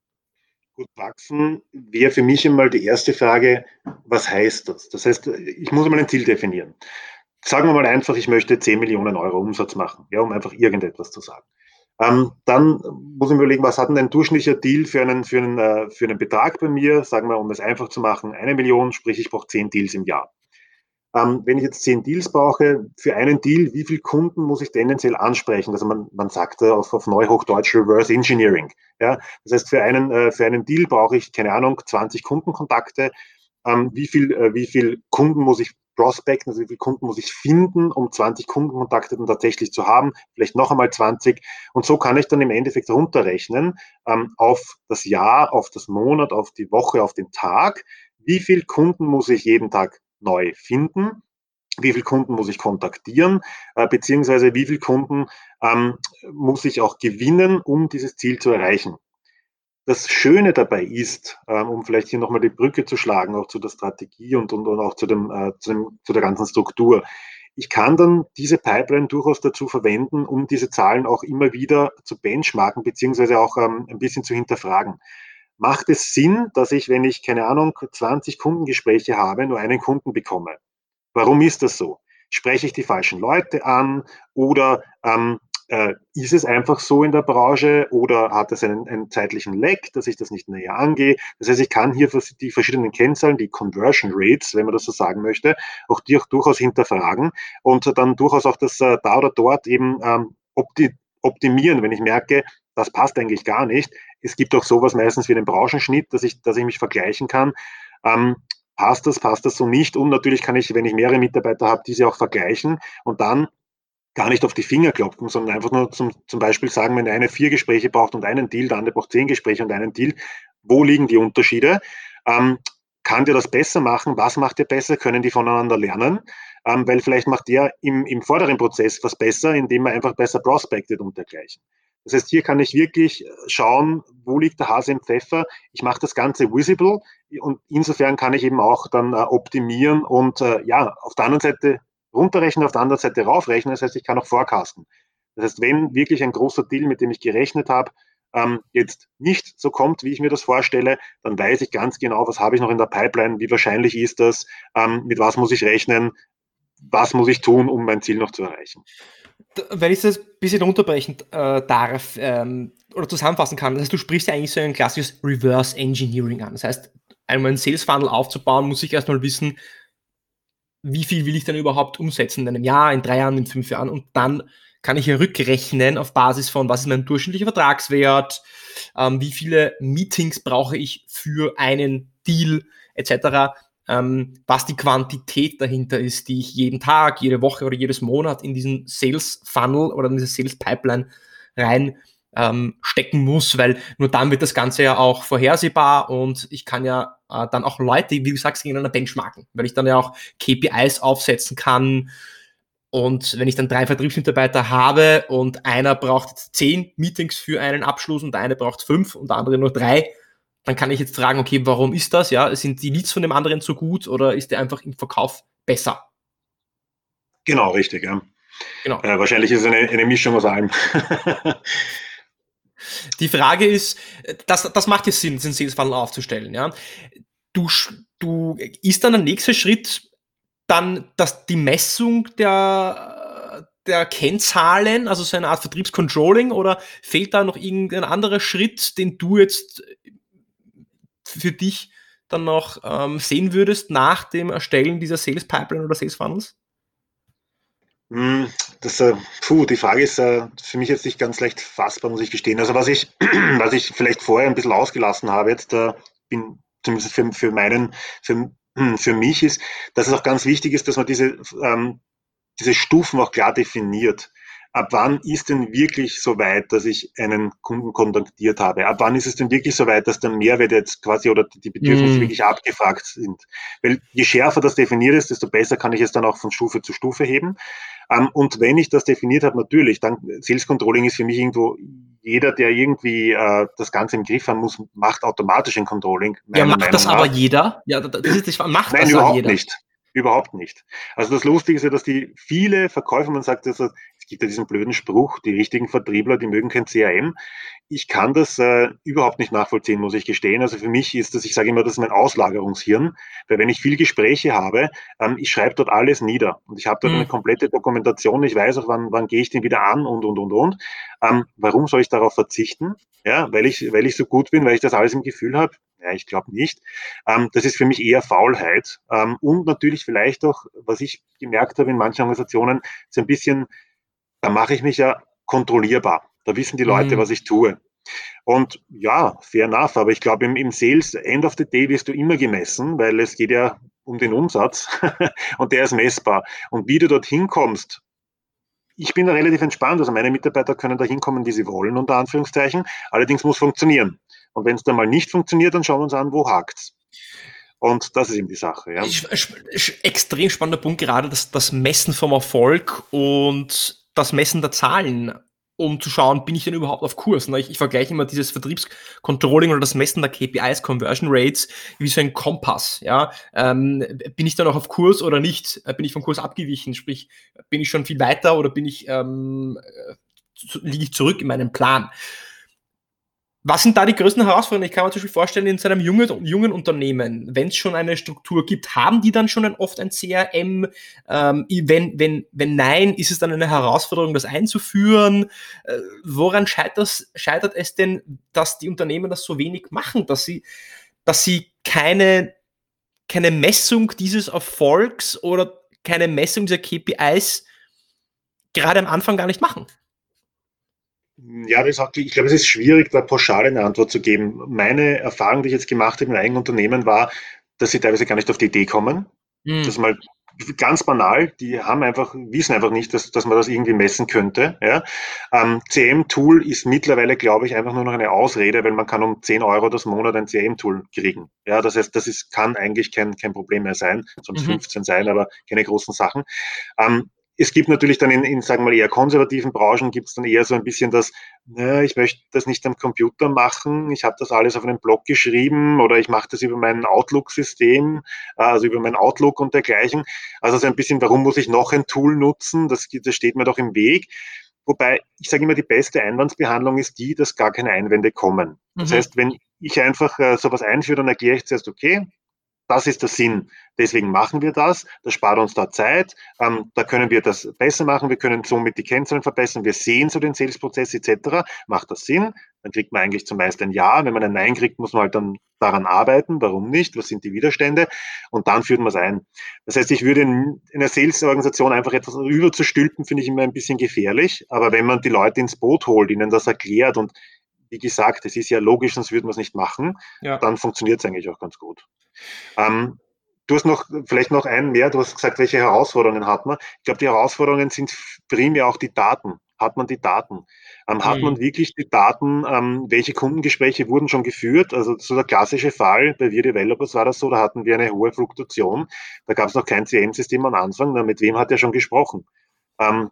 Gut, wachsen wäre für mich einmal die erste Frage, was heißt das? Das heißt, ich muss einmal ein Ziel definieren. Sagen wir mal einfach, ich möchte 10 Millionen Euro Umsatz machen, ja, um einfach irgendetwas zu sagen. Ähm, dann muss ich mir überlegen, was hat denn ein durchschnittlicher Deal für einen, für, einen, äh, für einen Betrag bei mir? Sagen wir, um es einfach zu machen, eine Million, sprich ich brauche zehn Deals im Jahr. Ähm, wenn ich jetzt zehn Deals brauche, für einen Deal, wie viele Kunden muss ich tendenziell ansprechen? Also man, man sagt auf, auf Neuhochdeutsch Reverse Engineering. Ja? Das heißt, für einen, äh, für einen Deal brauche ich, keine Ahnung, 20 Kundenkontakte. Ähm, wie, viel, äh, wie viel Kunden muss ich prospecten, also wie viele Kunden muss ich finden, um 20 Kundenkontakte dann tatsächlich zu haben, vielleicht noch einmal 20. Und so kann ich dann im Endeffekt runterrechnen ähm, auf das Jahr, auf das Monat, auf die Woche, auf den Tag. Wie viele Kunden muss ich jeden Tag neu finden? Wie viele Kunden muss ich kontaktieren? Äh, beziehungsweise wie viele Kunden ähm, muss ich auch gewinnen, um dieses Ziel zu erreichen? das Schöne dabei ist, ähm, um vielleicht hier nochmal die Brücke zu schlagen, auch zu der Strategie und, und, und auch zu, dem, äh, zu, dem, zu der ganzen Struktur. Ich kann dann diese Pipeline durchaus dazu verwenden, um diese Zahlen auch immer wieder zu benchmarken, beziehungsweise auch ähm, ein bisschen zu hinterfragen. Macht es Sinn, dass ich, wenn ich, keine Ahnung, 20 Kundengespräche habe, nur einen Kunden bekomme? Warum ist das so? Spreche ich die falschen Leute an oder ähm, äh, ist es einfach so in der Branche oder hat es einen, einen zeitlichen Lag, dass ich das nicht näher angehe? Das heißt, ich kann hier die verschiedenen Kennzahlen, die Conversion Rates, wenn man das so sagen möchte, auch die auch durchaus hinterfragen und dann durchaus auch das äh, da oder dort eben ähm, opti optimieren, wenn ich merke, das passt eigentlich gar nicht. Es gibt auch sowas meistens wie einen Branchenschnitt, dass ich, dass ich mich vergleichen kann. Ähm, passt das, passt das so nicht? Und natürlich kann ich, wenn ich mehrere Mitarbeiter habe, diese auch vergleichen und dann gar nicht auf die Finger klopfen, sondern einfach nur zum, zum Beispiel sagen, wenn der eine vier Gespräche braucht und einen Deal, der andere braucht zehn Gespräche und einen Deal, wo liegen die Unterschiede? Ähm, kann der das besser machen? Was macht der besser? Können die voneinander lernen? Ähm, weil vielleicht macht der im, im vorderen Prozess was besser, indem er einfach besser prospectet und dergleichen. Das heißt, hier kann ich wirklich schauen, wo liegt der Hase im Pfeffer. Ich mache das Ganze visible und insofern kann ich eben auch dann äh, optimieren und äh, ja, auf der anderen Seite runterrechnen, auf der anderen Seite raufrechnen. Das heißt, ich kann auch forecasten. Das heißt, wenn wirklich ein großer Deal, mit dem ich gerechnet habe, ähm, jetzt nicht so kommt, wie ich mir das vorstelle, dann weiß ich ganz genau, was habe ich noch in der Pipeline, wie wahrscheinlich ist das, ähm, mit was muss ich rechnen, was muss ich tun, um mein Ziel noch zu erreichen. Wenn ich das ein bisschen unterbrechen äh, darf ähm, oder zusammenfassen kann, das heißt, du sprichst ja eigentlich so ein klassisches Reverse Engineering an. Das heißt, einmal einen Sales Funnel aufzubauen, muss ich erstmal wissen, wie viel will ich denn überhaupt umsetzen in einem Jahr, in drei Jahren, in fünf Jahren und dann kann ich ja rückrechnen auf Basis von, was ist mein durchschnittlicher Vertragswert, ähm, wie viele Meetings brauche ich für einen Deal etc., ähm, was die Quantität dahinter ist, die ich jeden Tag, jede Woche oder jedes Monat in diesen Sales Funnel oder in diese Sales Pipeline rein ähm, stecken muss, weil nur dann wird das Ganze ja auch vorhersehbar und ich kann ja äh, dann auch Leute, wie du sagst, gegeneinander benchmarken, weil ich dann ja auch KPIs aufsetzen kann. Und wenn ich dann drei Vertriebsmitarbeiter habe und einer braucht zehn Meetings für einen Abschluss und der eine braucht fünf und der andere nur drei, dann kann ich jetzt fragen, okay, warum ist das? Ja, sind die Leads von dem anderen so gut oder ist der einfach im Verkauf besser? Genau, richtig, ja. Genau. Äh, wahrscheinlich ist es eine, eine Mischung aus allem. *laughs* Die Frage ist, das, das macht jetzt Sinn, den Sales Funnel aufzustellen. Ja? Du, du ist dann der nächste Schritt dann dass die Messung der, der Kennzahlen, also so eine Art Vertriebscontrolling, oder fehlt da noch irgendein anderer Schritt, den du jetzt für dich dann noch ähm, sehen würdest nach dem Erstellen dieser Sales Pipeline oder Sales Funnels? Hm, das, äh, puh, die Frage ist äh, für mich jetzt nicht ganz leicht fassbar, muss ich gestehen. Also was ich, *clears throat* was ich vielleicht vorher ein bisschen ausgelassen habe, jetzt äh, bin zumindest für, für meinen, für, hm, für mich ist, dass es auch ganz wichtig ist, dass man diese ähm, diese Stufen auch klar definiert ab wann ist denn wirklich so weit, dass ich einen Kunden kontaktiert habe? Ab wann ist es denn wirklich so weit, dass der Mehrwert jetzt quasi oder die Bedürfnisse mm. wirklich abgefragt sind? Weil je schärfer das definiert ist, desto besser kann ich es dann auch von Stufe zu Stufe heben. Ähm, und wenn ich das definiert habe, natürlich, dann Sales Controlling ist für mich irgendwo jeder, der irgendwie äh, das Ganze im Griff haben muss, macht automatisch ein Controlling. Ja, macht Meinung das nach. aber jeder? Ja, das ist das, macht Nein, das überhaupt jeder. nicht. Überhaupt nicht. Also das Lustige ist ja, dass die viele Verkäufer, man sagt, also, es gibt ja diesen blöden Spruch, die richtigen Vertriebler, die mögen kein CRM. Ich kann das äh, überhaupt nicht nachvollziehen, muss ich gestehen. Also für mich ist das, ich sage immer, das ist mein Auslagerungshirn, weil wenn ich viel Gespräche habe, ähm, ich schreibe dort alles nieder und ich habe dort mhm. eine komplette Dokumentation. Ich weiß auch, wann, wann gehe ich den wieder an und, und, und, und. Ähm, warum soll ich darauf verzichten? Ja, weil ich, weil ich so gut bin, weil ich das alles im Gefühl habe. Ja, ich glaube nicht. Ähm, das ist für mich eher Faulheit. Ähm, und natürlich vielleicht auch, was ich gemerkt habe in manchen Organisationen, so ein bisschen da mache ich mich ja kontrollierbar. Da wissen die Leute, mhm. was ich tue. Und ja, fair enough, aber ich glaube, im, im Sales, End of the Day, wirst du immer gemessen, weil es geht ja um den Umsatz *laughs* und der ist messbar. Und wie du dorthin kommst, ich bin da relativ entspannt. Also meine Mitarbeiter können da hinkommen, wie sie wollen, unter Anführungszeichen. Allerdings muss funktionieren. Und wenn es dann mal nicht funktioniert, dann schauen wir uns an, wo hakt's. Und das ist eben die Sache. Ja. Extrem spannender Punkt gerade, das, das Messen vom Erfolg und das Messen der Zahlen, um zu schauen, bin ich denn überhaupt auf Kurs? Ich, ich vergleiche immer dieses Vertriebscontrolling oder das Messen der KPIs, Conversion Rates, wie so ein Kompass. Ja? Ähm, bin ich dann auch auf Kurs oder nicht? Äh, bin ich vom Kurs abgewichen? Sprich, bin ich schon viel weiter oder bin ich, ähm, äh, liege ich zurück in meinem Plan? Was sind da die größten Herausforderungen? Ich kann mir zum Beispiel vorstellen, in so einem jungen, jungen Unternehmen, wenn es schon eine Struktur gibt, haben die dann schon ein, oft ein CRM? Ähm, wenn, wenn, wenn nein, ist es dann eine Herausforderung, das einzuführen? Äh, woran scheitert, es denn, dass die Unternehmen das so wenig machen, dass sie, dass sie keine, keine Messung dieses Erfolgs oder keine Messung dieser KPIs gerade am Anfang gar nicht machen? Ja, das hat, ich glaube, es ist schwierig, da pauschal eine Antwort zu geben. Meine Erfahrung, die ich jetzt gemacht habe im eigenen Unternehmen, war, dass sie teilweise gar nicht auf die Idee kommen. Mhm. Das mal ganz banal, die haben einfach, wissen einfach nicht, dass, dass man das irgendwie messen könnte. Ja. Ähm, CM-Tool ist mittlerweile, glaube ich, einfach nur noch eine Ausrede, weil man kann um 10 Euro das Monat ein CM-Tool kriegen. Ja, das heißt, das ist, kann eigentlich kein, kein Problem mehr sein, sonst mhm. 15 sein, aber keine großen Sachen. Ähm, es gibt natürlich dann in, in sagen wir mal, eher konservativen Branchen gibt es dann eher so ein bisschen das, ne, ich möchte das nicht am Computer machen, ich habe das alles auf einem Blog geschrieben oder ich mache das über mein Outlook-System, also über mein Outlook und dergleichen. Also so ein bisschen, warum muss ich noch ein Tool nutzen? Das, das steht mir doch im Weg. Wobei, ich sage immer, die beste Einwandsbehandlung ist die, dass gar keine Einwände kommen. Das mhm. heißt, wenn ich einfach äh, sowas einführe, dann erkläre ich zuerst, okay, das ist der Sinn. Deswegen machen wir das. Das spart uns da Zeit. Ähm, da können wir das besser machen. Wir können somit die Kennzahlen verbessern. Wir sehen so den Salesprozess etc. Macht das Sinn? Dann kriegt man eigentlich zumeist ein Ja. Wenn man ein Nein kriegt, muss man halt dann daran arbeiten. Warum nicht? Was sind die Widerstände? Und dann führt man es ein. Das heißt, ich würde in, in einer Sales-Organisation einfach etwas überzustülpen, finde ich immer ein bisschen gefährlich. Aber wenn man die Leute ins Boot holt, ihnen das erklärt und wie gesagt, es ist ja logisch, sonst würde man es nicht machen, ja. dann funktioniert es eigentlich auch ganz gut. Ähm, du hast noch vielleicht noch einen mehr, du hast gesagt, welche Herausforderungen hat man. Ich glaube, die Herausforderungen sind primär auch die Daten. Hat man die Daten? Ähm, hat mhm. man wirklich die Daten, ähm, welche Kundengespräche wurden schon geführt? Also so der klassische Fall, bei Wir Developers war das so, da hatten wir eine hohe Fluktuation. Da gab es noch kein CM-System am Anfang. Na, mit wem hat er schon gesprochen? Ähm,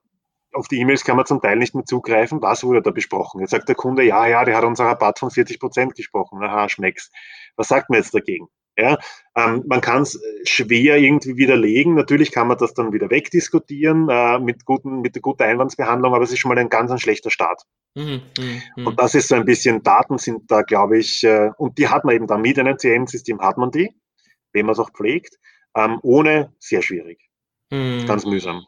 auf die E-Mails kann man zum Teil nicht mehr zugreifen. Was wurde da besprochen? Jetzt sagt der Kunde, ja, ja, der hat unser Rabatt von 40 Prozent gesprochen. Aha, schmeckt's. Was sagt man jetzt dagegen? Ja, ähm, man kann es schwer irgendwie widerlegen. Natürlich kann man das dann wieder wegdiskutieren äh, mit, guten, mit der guten Einwandsbehandlung, aber es ist schon mal ein ganz ein schlechter Start. Mhm, mh, mh. Und das ist so ein bisschen, Daten sind da, glaube ich, äh, und die hat man eben da mit einem CM-System hat man die, wenn man es auch pflegt. Ähm, ohne sehr schwierig. Mhm. Ganz mühsam.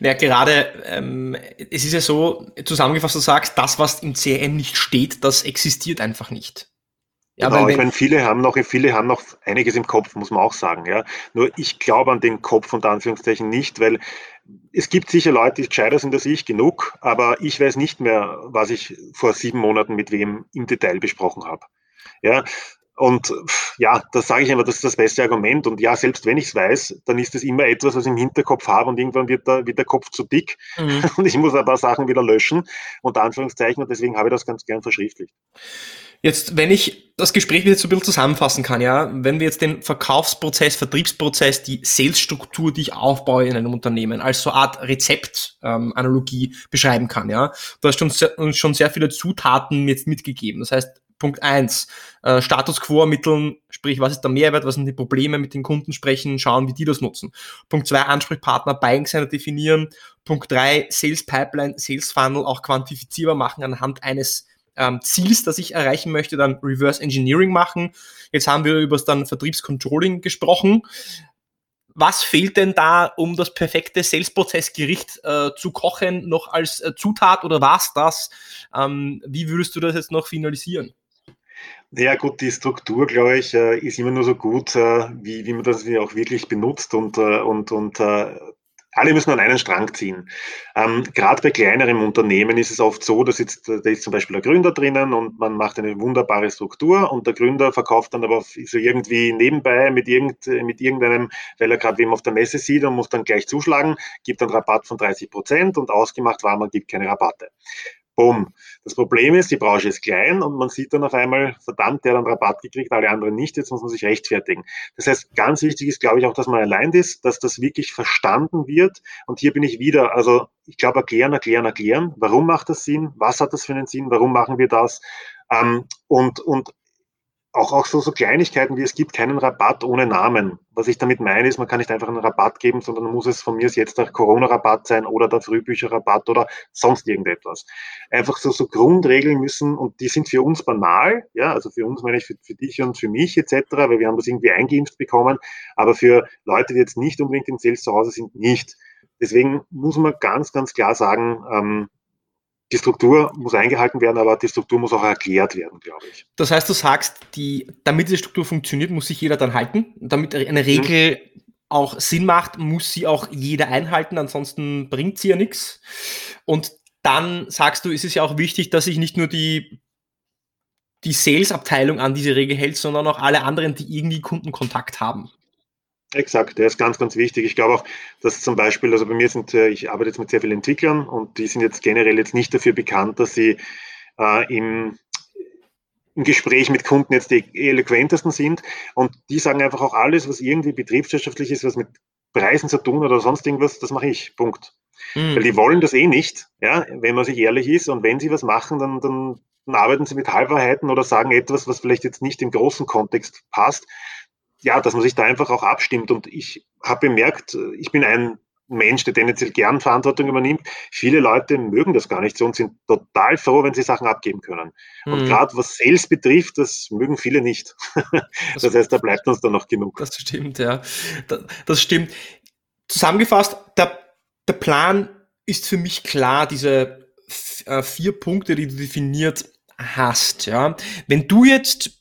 Ja, gerade, ähm, es ist ja so, zusammengefasst, du sagst, das, was im CRM nicht steht, das existiert einfach nicht. Ja, genau, ich meine, viele haben noch, viele haben noch einiges im Kopf, muss man auch sagen. Ja. Nur ich glaube an den Kopf unter Anführungszeichen nicht, weil es gibt sicher Leute, die gescheiter sind als ich, genug, aber ich weiß nicht mehr, was ich vor sieben Monaten mit wem im Detail besprochen habe. Ja, Und ja, das sage ich immer, das ist das beste Argument. Und ja, selbst wenn ich es weiß, dann ist es immer etwas, was ich im Hinterkopf habe und irgendwann wird der, wird der Kopf zu dick mhm. *laughs* und ich muss ein paar Sachen wieder löschen, unter Anführungszeichen. Und deswegen habe ich das ganz gern verschriftlicht. Jetzt, wenn ich das Gespräch jetzt so ein bisschen zusammenfassen kann, ja, wenn wir jetzt den Verkaufsprozess, Vertriebsprozess, die Salesstruktur, die ich aufbaue in einem Unternehmen, als so eine Art Rezeptanalogie ähm, beschreiben kann, ja, du hast uns schon, schon sehr viele Zutaten jetzt mitgegeben. Das heißt, Punkt eins äh, Status quo ermitteln, sprich, was ist der Mehrwert, was sind die Probleme mit den Kunden sprechen, schauen, wie die das nutzen. Punkt zwei Ansprechpartner, Buying Center definieren. Punkt drei Sales Pipeline, Sales Funnel auch quantifizierbar machen anhand eines ähm, Ziels, das ich erreichen möchte, dann Reverse Engineering machen. Jetzt haben wir über das dann Vertriebscontrolling gesprochen. Was fehlt denn da, um das perfekte Sales-Prozess-Gericht äh, zu kochen, noch als äh, Zutat oder was das? Ähm, wie würdest du das jetzt noch finalisieren? Ja gut, die Struktur, glaube ich, äh, ist immer nur so gut, äh, wie, wie man das auch wirklich benutzt und, äh, und, und alle müssen an einen Strang ziehen. Ähm, Gerade bei kleineren Unternehmen ist es oft so, dass jetzt, da ist zum Beispiel der Gründer drinnen und man macht eine wunderbare Struktur und der Gründer verkauft dann aber so irgendwie nebenbei mit, irgend, mit irgendeinem, weil er gerade wem auf der Messe sieht und muss dann gleich zuschlagen, gibt einen Rabatt von 30 Prozent und ausgemacht war, man gibt keine Rabatte. Bumm. Das Problem ist, die Branche ist klein und man sieht dann auf einmal, verdammt, der hat einen Rabatt gekriegt, alle anderen nicht, jetzt muss man sich rechtfertigen. Das heißt, ganz wichtig ist, glaube ich, auch, dass man allein ist, dass das wirklich verstanden wird. Und hier bin ich wieder, also ich glaube, erklären, erklären, erklären. Warum macht das Sinn? Was hat das für einen Sinn? Warum machen wir das? Ähm, und, und auch, auch so, so Kleinigkeiten wie es gibt keinen Rabatt ohne Namen. Was ich damit meine, ist, man kann nicht einfach einen Rabatt geben, sondern muss es von mir jetzt der Corona-Rabatt sein oder der Frühbücher-Rabatt oder sonst irgendetwas. Einfach so, so Grundregeln müssen und die sind für uns banal, ja, also für uns meine ich für, für dich und für mich etc., weil wir haben das irgendwie eingeimpft bekommen, aber für Leute, die jetzt nicht unbedingt im Sales zu Hause sind, nicht. Deswegen muss man ganz, ganz klar sagen, ähm, die Struktur muss eingehalten werden, aber die Struktur muss auch erklärt werden, glaube ich. Das heißt, du sagst, die, damit diese Struktur funktioniert, muss sich jeder dann halten. Damit eine Regel mhm. auch Sinn macht, muss sie auch jeder einhalten, ansonsten bringt sie ja nichts. Und dann sagst du, ist es ja auch wichtig, dass sich nicht nur die, die Sales-Abteilung an diese Regel hält, sondern auch alle anderen, die irgendwie Kundenkontakt haben. Exakt, der ist ganz, ganz wichtig. Ich glaube auch, dass zum Beispiel, also bei mir sind, äh, ich arbeite jetzt mit sehr vielen Entwicklern und die sind jetzt generell jetzt nicht dafür bekannt, dass sie äh, im, im Gespräch mit Kunden jetzt die eloquentesten sind. Und die sagen einfach auch alles, was irgendwie betriebswirtschaftlich ist, was mit Preisen zu tun oder sonst irgendwas, das mache ich. Punkt. Mhm. Weil die wollen das eh nicht, ja, wenn man sich ehrlich ist. Und wenn sie was machen, dann, dann, dann arbeiten sie mit Halbwahrheiten oder sagen etwas, was vielleicht jetzt nicht im großen Kontext passt ja, dass man sich da einfach auch abstimmt. Und ich habe bemerkt, ich bin ein Mensch, der tendenziell gern Verantwortung übernimmt. Viele Leute mögen das gar nicht so und sind total froh, wenn sie Sachen abgeben können. Mhm. Und gerade was Sales betrifft, das mögen viele nicht. *laughs* Das, das, heißt, da bleibt uns dann noch genug. Das stimmt, ja. Das stimmt. Zusammengefasst, der, der Plan ist für mich klar, diese äh, vier Punkte, die du definiert hast. Ja. Wenn du jetzt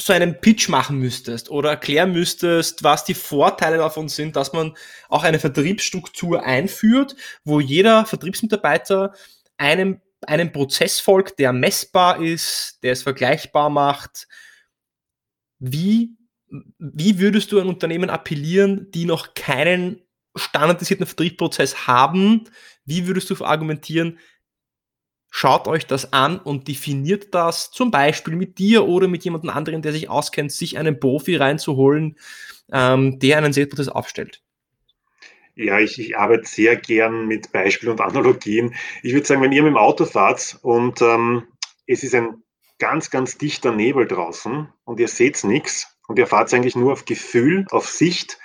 so einen Pitch machen müsstest oder erklären müsstest, was die Vorteile davon sind, dass man auch eine Vertriebsstruktur einführt, wo jeder Vertriebsmitarbeiter einem, einem Prozess folgt, der messbar ist, der es vergleichbar macht. Wie, wie würdest du ein Unternehmen appellieren, die noch keinen standardisierten Vertriebsprozess haben? Wie würdest du argumentieren, Schaut euch das an und definiert das zum Beispiel mit dir oder mit jemandem anderen, der sich auskennt, sich einen Profi reinzuholen, ähm, der einen Sales-Prozess aufstellt. Ja, ich, ich arbeite sehr gern mit Beispielen und Analogien. Ich würde sagen, wenn ihr mit dem Auto fahrt und ähm, es ist ein ganz, ganz dichter Nebel draußen und ihr seht nichts und ihr fahrt eigentlich nur auf Gefühl, auf Sicht,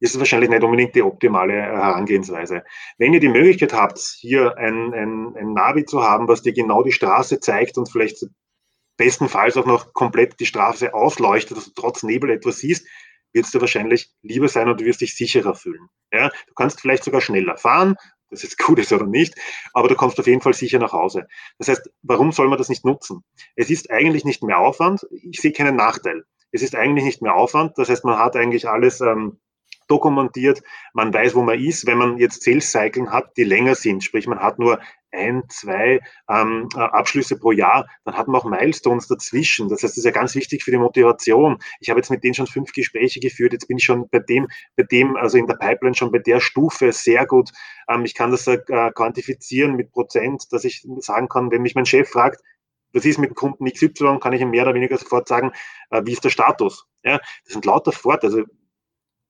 ist es wahrscheinlich nicht unbedingt die optimale äh, Herangehensweise. Wenn ihr die Möglichkeit habt, hier ein, ein, ein Navi zu haben, was dir genau die Straße zeigt und vielleicht bestenfalls auch noch komplett die Straße ausleuchtet, dass du trotz Nebel etwas siehst, wird es dir wahrscheinlich lieber sein und du wirst dich sicherer fühlen. Ja, du kannst vielleicht sogar schneller fahren, das jetzt *laughs* gut ist oder nicht, aber du kommst auf jeden Fall sicher nach Hause. Das heißt, warum soll man das nicht nutzen? Es ist eigentlich nicht mehr Aufwand. Ich sehe keinen Nachteil. Es ist eigentlich nicht mehr Aufwand. Das heißt, man hat eigentlich alles ähm, dokumentiert, man weiß, wo man ist. Wenn man jetzt Sales Cycling hat, die länger sind, sprich man hat nur ein, zwei ähm, äh, Abschlüsse pro Jahr, dann hat man auch Milestones dazwischen. Das heißt, das ist ja ganz wichtig für die Motivation. Ich habe jetzt mit denen schon fünf Gespräche geführt, jetzt bin ich schon bei dem, bei dem, also in der Pipeline schon bei der Stufe sehr gut. Ähm, ich kann das äh, quantifizieren mit Prozent, dass ich sagen kann, wenn mich mein Chef fragt, was ist mit dem Kunden XY, kann ich ihm mehr oder weniger sofort sagen, äh, wie ist der Status. Ja, das sind lauter Vorteile. Also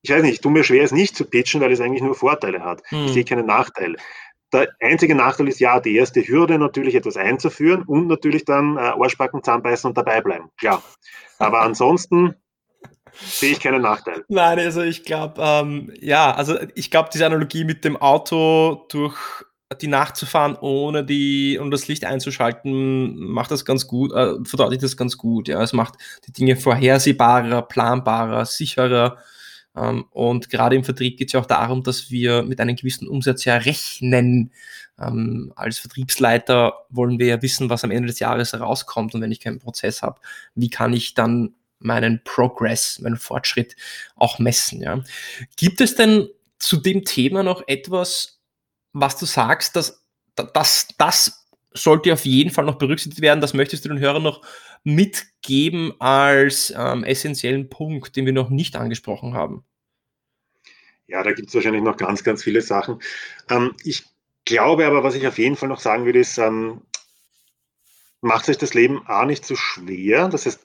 ich weiß nicht, ich tue mir schwer, es nicht zu pitchen, weil es eigentlich nur Vorteile hat. Hm. Ich sehe keine Nachteile. Der einzige Nachteil ist ja, die erste Hürde natürlich etwas einzuführen und natürlich dann äh, Ohrschbacken zusammenbeißen und dabei bleiben. Klar. Aber *laughs* ansonsten sehe ich keinen Nachteil. Nein, also ich glaube, ähm, ja, also ich glaube, diese Analogie mit dem Auto durch die Nacht zu fahren, ohne die, um das Licht einzuschalten, macht das ganz gut, äh, verdeutlicht das ganz gut. Ja, es macht die Dinge vorhersehbarer, planbarer, sicherer. Ähm, und gerade im Vertrieb geht es ja auch darum, dass wir mit einem gewissen Umsatz ja rechnen. Ähm, als Vertriebsleiter wollen wir ja wissen, was am Ende des Jahres herauskommt. Und wenn ich keinen Prozess habe, wie kann ich dann meinen Progress, meinen Fortschritt auch messen? Ja? Gibt es denn zu dem Thema noch etwas, was du sagst, dass das, das sollte auf jeden Fall noch berücksichtigt werden. Das möchtest du den Hörern noch mitgeben als ähm, essentiellen Punkt, den wir noch nicht angesprochen haben? Ja, da gibt es wahrscheinlich noch ganz, ganz viele Sachen. Ähm, ich glaube aber, was ich auf jeden Fall noch sagen würde, ist, ähm, macht sich das Leben A nicht so schwer. Das heißt,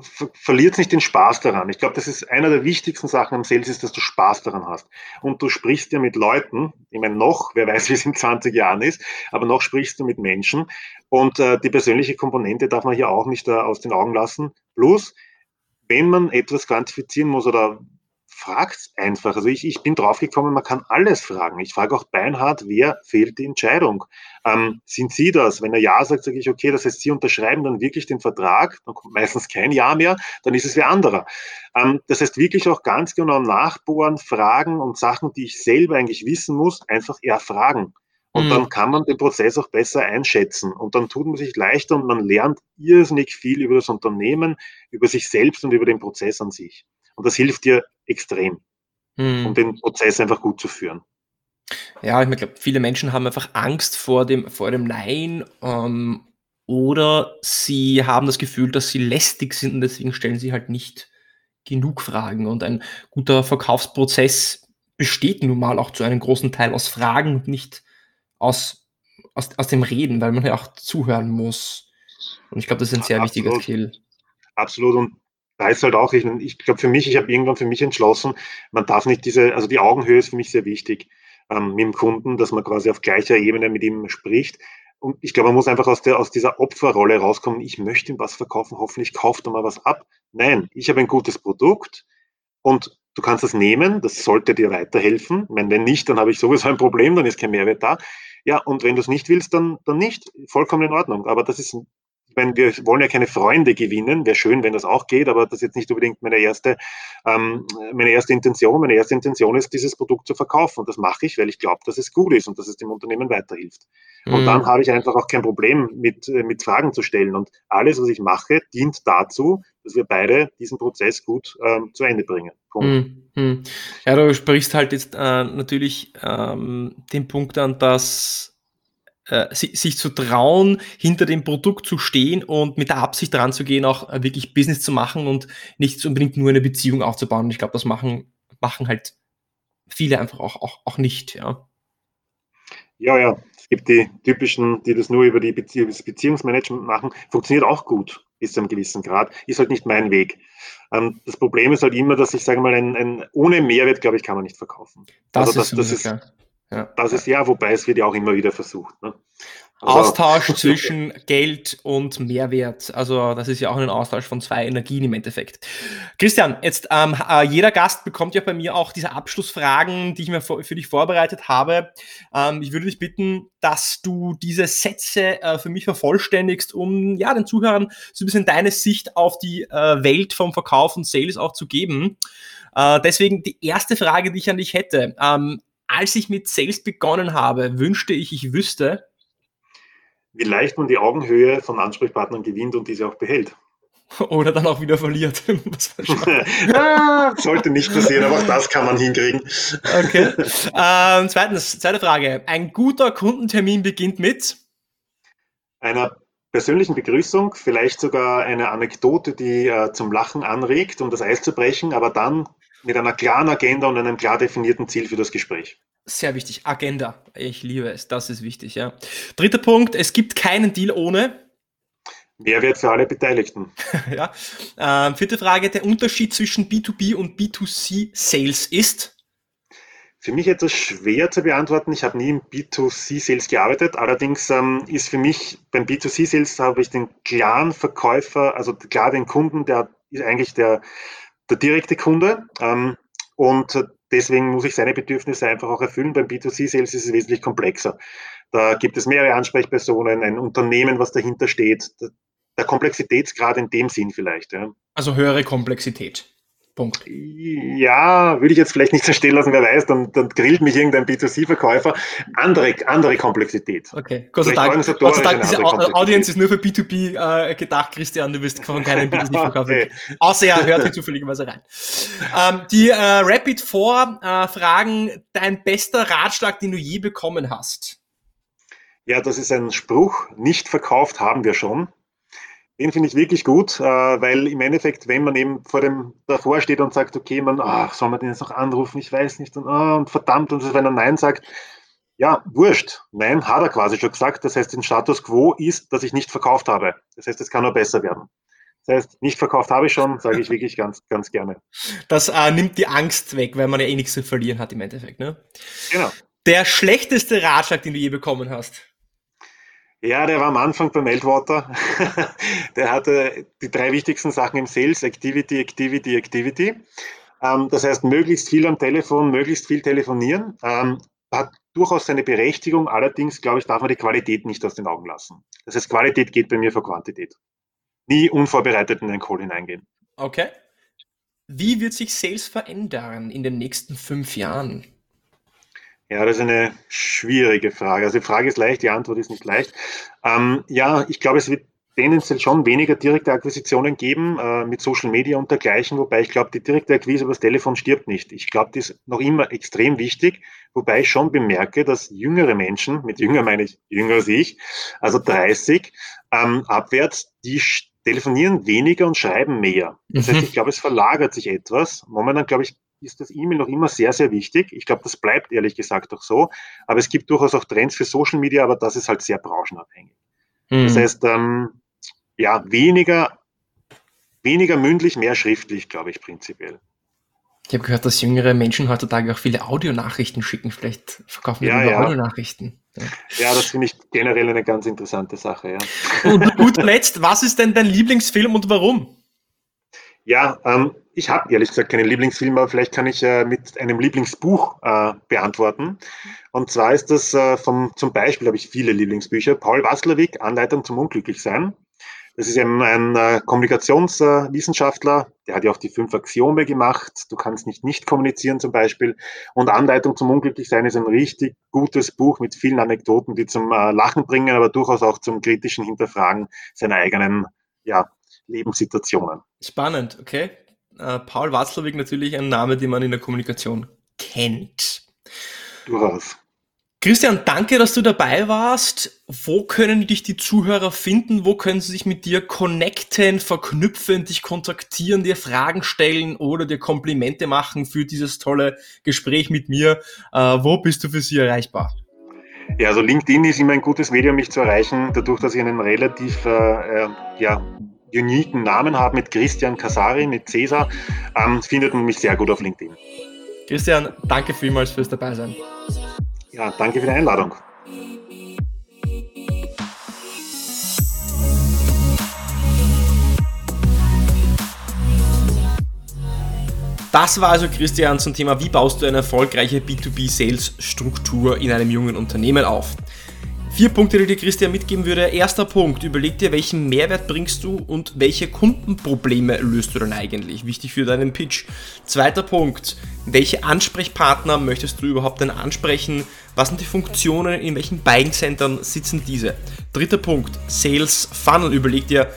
ver verliert nicht den Spaß daran. Ich glaube, das ist einer der wichtigsten Sachen am Sales, ist, dass du Spaß daran hast. Und du sprichst ja mit Leuten, ich meine noch, wer weiß, wie es in 20 Jahren ist, aber noch sprichst du mit Menschen. Und äh, die persönliche Komponente darf man hier auch nicht äh, aus den Augen lassen. Plus, wenn man etwas quantifizieren muss oder fragt einfach. Also ich, ich bin draufgekommen, man kann alles fragen. Ich frage auch beinhart, wer fehlt die Entscheidung? Ähm, sind Sie das? Wenn er Ja sagt, sage ich, okay, das heißt, Sie unterschreiben dann wirklich den Vertrag, dann kommt meistens kein Ja mehr, dann ist es wer anderer. Ähm, das heißt, wirklich auch ganz genau nachbohren, fragen und Sachen, die ich selber eigentlich wissen muss, einfach eher fragen. Und mhm. dann kann man den Prozess auch besser einschätzen. Und dann tut man sich leichter und man lernt irrsinnig viel über das Unternehmen, über sich selbst und über den Prozess an sich. Und das hilft dir extrem, mhm. um den Prozess einfach gut zu führen. Ja, ich glaube, viele Menschen haben einfach Angst vor dem, vor dem Nein ähm, oder sie haben das Gefühl, dass sie lästig sind und deswegen stellen sie halt nicht genug Fragen. Und ein guter Verkaufsprozess besteht nun mal auch zu einem großen Teil aus Fragen und nicht aus, aus, aus dem Reden, weil man ja auch zuhören muss. Und ich glaube, das ist ein sehr Absolut. wichtiger Skill. Absolut. Und da ist halt auch, ich, ich glaube für mich, ich habe irgendwann für mich entschlossen, man darf nicht diese, also die Augenhöhe ist für mich sehr wichtig ähm, mit dem Kunden, dass man quasi auf gleicher Ebene mit ihm spricht. Und ich glaube, man muss einfach aus, der, aus dieser Opferrolle rauskommen. Ich möchte ihm was verkaufen, hoffentlich kauft er mal was ab. Nein, ich habe ein gutes Produkt und du kannst das nehmen, das sollte dir weiterhelfen. Ich meine, wenn nicht, dann habe ich sowieso ein Problem, dann ist kein Mehrwert da. Ja, und wenn du es nicht willst, dann, dann nicht. Vollkommen in Ordnung. Aber das ist meine, wir wollen ja keine Freunde gewinnen. Wäre schön, wenn das auch geht, aber das ist jetzt nicht unbedingt meine erste, ähm, meine erste Intention. Meine erste Intention ist, dieses Produkt zu verkaufen. Und das mache ich, weil ich glaube, dass es gut ist und dass es dem Unternehmen weiterhilft. Und mhm. dann habe ich einfach auch kein Problem mit, äh, mit Fragen zu stellen. Und alles, was ich mache, dient dazu, dass wir beide diesen Prozess gut ähm, zu Ende bringen. Mhm. mhm. Ja, du sprichst halt jetzt äh, natürlich ähm, den Punkt an, dass äh, sich zu trauen, hinter dem Produkt zu stehen und mit der Absicht dran zu gehen, auch äh, wirklich Business zu machen und nicht unbedingt nur eine Beziehung aufzubauen. Ich glaube, das machen, machen halt viele einfach auch, auch, auch nicht, ja. Ja, ja. Es gibt die typischen, die das nur über die Beziehung, das Beziehungsmanagement machen. Funktioniert auch gut bis zu einem gewissen Grad. Ist halt nicht mein Weg. Ähm, das Problem ist halt immer, dass ich sage mal, ein, ein ohne Mehrwert, glaube ich, kann man nicht verkaufen. Das also das, ist, das ist, klar. Ja. Das ist ja, wobei es wird ja auch immer wieder versucht. Ne? Also, Austausch *laughs* zwischen Geld und Mehrwert. Also das ist ja auch ein Austausch von zwei Energien im Endeffekt. Christian, jetzt ähm, äh, jeder Gast bekommt ja bei mir auch diese Abschlussfragen, die ich mir für, für dich vorbereitet habe. Ähm, ich würde dich bitten, dass du diese Sätze äh, für mich vervollständigst, um ja den Zuhörern so ein bisschen deine Sicht auf die äh, Welt vom Verkauf und Sales auch zu geben. Äh, deswegen die erste Frage, die ich an dich hätte. Ähm, als ich mit Sales begonnen habe, wünschte ich, ich wüsste, wie leicht man die Augenhöhe von Ansprechpartnern gewinnt und diese auch behält. *laughs* oder dann auch wieder verliert. *laughs* ja, *laughs* sollte nicht passieren, aber auch das kann man hinkriegen. Okay. Ähm, zweitens, zweite Frage. Ein guter Kundentermin beginnt mit einer persönlichen Begrüßung, vielleicht sogar eine Anekdote, die äh, zum Lachen anregt, um das Eis zu brechen, aber dann mit einer klaren Agenda und einem klar definierten Ziel für das Gespräch. Sehr wichtig. Agenda. Ich liebe es. Das ist wichtig, ja. Dritter Punkt. Es gibt keinen Deal ohne Mehrwert für alle Beteiligten. *laughs* ja. Ähm, vierte Frage. Der Unterschied zwischen B2B und B2C Sales ist? Für mich etwas schwer zu beantworten. Ich habe nie im B2C-Sales gearbeitet. Allerdings ähm, ist für mich beim B2C-Sales habe ich den klaren Verkäufer, also klar den Kunden, der ist eigentlich der, der direkte Kunde. Ähm, und deswegen muss ich seine Bedürfnisse einfach auch erfüllen. Beim B2C-Sales ist es wesentlich komplexer. Da gibt es mehrere Ansprechpersonen, ein Unternehmen, was dahinter steht der Komplexitätsgrad in dem Sinn vielleicht. Ja. Also höhere Komplexität. Punkt. Ja, würde ich jetzt vielleicht nicht so stehen lassen, wer weiß, dann, dann grillt mich irgendein B2C-Verkäufer. Andere, andere Komplexität. Okay, Gott sei Dank, Gott sei Dank diese Audience ist nur für B2B äh, gedacht, Christian, du wirst von keinem B2C-Verkäufer. okay. Außer er hört hier zufälligerweise rein. Ähm, die äh, Rapid 4 äh, fragen, dein bester Ratschlag, den du je bekommen hast. Ja, das ist ein Spruch, nicht verkauft haben wir schon. Den finde ich wirklich gut, äh, weil im Endeffekt, wenn man eben vor dem davor steht und sagt, okay, man, ach, soll man den jetzt noch anrufen, ich weiß nicht, und, oh, und verdammt, und wenn er Nein sagt, ja, wurscht. Nein, hat er quasi schon gesagt. Das heißt, den Status quo ist, dass ich nicht verkauft habe. Das heißt, es kann nur besser werden. Das heißt, nicht verkauft habe ich schon, sage ich wirklich ganz, ganz gerne. Das äh, nimmt die Angst weg, weil man ja eh nichts zu verlieren hat im Endeffekt. Ne? Genau. Der schlechteste Ratschlag, den du je bekommen hast? Ja, der war am Anfang bei Meltwater. *laughs* der hatte die drei wichtigsten Sachen im Sales, Activity, Activity, Activity. Ähm, das heißt, möglichst viel am Telefon, möglichst viel telefonieren. Ähm, hat durchaus seine Berechtigung, allerdings, glaube ich, darf man die Qualität nicht aus den Augen lassen. Das heißt, Qualität geht bei mir vor Quantität. Nie unvorbereitet in einen Call hineingehen. Okay. Wie wird sich Sales verändern in den nächsten fünf Jahren? Ja, das ist eine schwierige Frage. Also die Frage ist leicht, die Antwort ist nicht leicht. Ähm, ja, ich glaube, es wird tendenziell schon weniger direkte Akquisitionen geben äh, mit Social Media und dergleichen, wobei ich glaube, die direkte Akquise über das Telefon stirbt nicht. Ich glaube, die ist noch immer extrem wichtig, wobei ich schon bemerke, dass jüngere Menschen, mit jünger meine ich jünger als ich, also 30 ähm, abwärts, die telefonieren weniger und schreiben mehr. Das heißt, mhm. ich glaube, es verlagert sich etwas. Momentan, glaube ich, ist das E-Mail noch immer sehr, sehr wichtig. Ich glaube, das bleibt ehrlich gesagt auch so. Aber es gibt durchaus auch Trends für Social Media, aber das ist halt sehr branchenabhängig. Mhm. Das heißt, ähm, ja, weniger, weniger mündlich, mehr schriftlich, glaube ich, prinzipiell. Ich habe gehört, dass jüngere Menschen heutzutage auch viele Audionachrichten schicken. Vielleicht verkaufen wir ja, ja. Audionachrichten. Ja. ja, das finde ich generell eine ganz interessante Sache. Ja. Und gut letzt, was ist denn dein Lieblingsfilm und warum? Ja, ähm, ich habe ehrlich gesagt keinen Lieblingsfilm, aber vielleicht kann ich äh, mit einem Lieblingsbuch äh, beantworten. Und zwar ist das äh, vom, zum Beispiel habe ich viele Lieblingsbücher. Paul Watzlawick, Anleitung zum Unglücklichsein. Das ist eben ein äh, Kommunikationswissenschaftler, der hat ja auch die fünf Axiome gemacht. Du kannst nicht nicht kommunizieren zum Beispiel. Und Anleitung zum Unglücklichsein ist ein richtig gutes Buch mit vielen Anekdoten, die zum äh, Lachen bringen, aber durchaus auch zum kritischen Hinterfragen seiner eigenen ja, Lebenssituationen. Spannend, okay. Äh, Paul Watzlawick natürlich ein Name, den man in der Kommunikation kennt. Durchaus. Christian, danke, dass du dabei warst. Wo können dich die Zuhörer finden? Wo können sie sich mit dir connecten, verknüpfen, dich kontaktieren, dir Fragen stellen oder dir Komplimente machen für dieses tolle Gespräch mit mir? Äh, wo bist du für sie erreichbar? Ja, also LinkedIn ist immer ein gutes Medium, mich zu erreichen, dadurch, dass ich einen relativ äh, äh ja, uniken Namen habe mit Christian Casari, mit Cäsar, ähm, findet man mich sehr gut auf LinkedIn. Christian, danke vielmals fürs Dabeisein. Ja, danke für die Einladung. Das war also Christian zum Thema, wie baust du eine erfolgreiche B2B-Sales-Struktur in einem jungen Unternehmen auf. Vier Punkte, die dir Christian mitgeben würde. Erster Punkt, überleg dir, welchen Mehrwert bringst du und welche Kundenprobleme löst du dann eigentlich. Wichtig für deinen Pitch. Zweiter Punkt, welche Ansprechpartner möchtest du überhaupt denn ansprechen? Was sind die Funktionen? In welchen Buying Centern sitzen diese? Dritter Punkt, Sales Funnel. Überleg dir,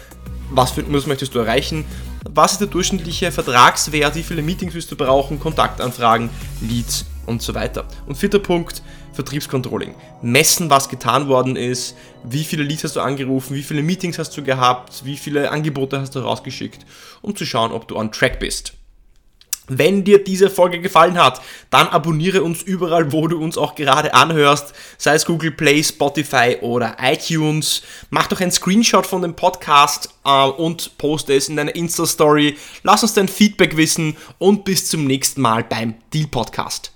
was für was möchtest du erreichen, was ist der durchschnittliche Vertragswert, wie viele Meetings wirst du brauchen, Kontaktanfragen, Leads und so weiter. Und vierter Punkt, Vertriebscontrolling. Messen, was getan worden ist, wie viele Leads hast du angerufen, wie viele Meetings hast du gehabt, wie viele Angebote hast du rausgeschickt, um zu schauen, ob du on track bist. Wenn dir diese Folge gefallen hat, dann abonniere uns überall, wo du uns auch gerade anhörst, sei es Google Play, Spotify oder iTunes. Mach doch einen Screenshot von dem Podcast äh, und poste es in deiner Insta-Story. Lass uns dein Feedback wissen und bis zum nächsten Mal beim Deal Podcast.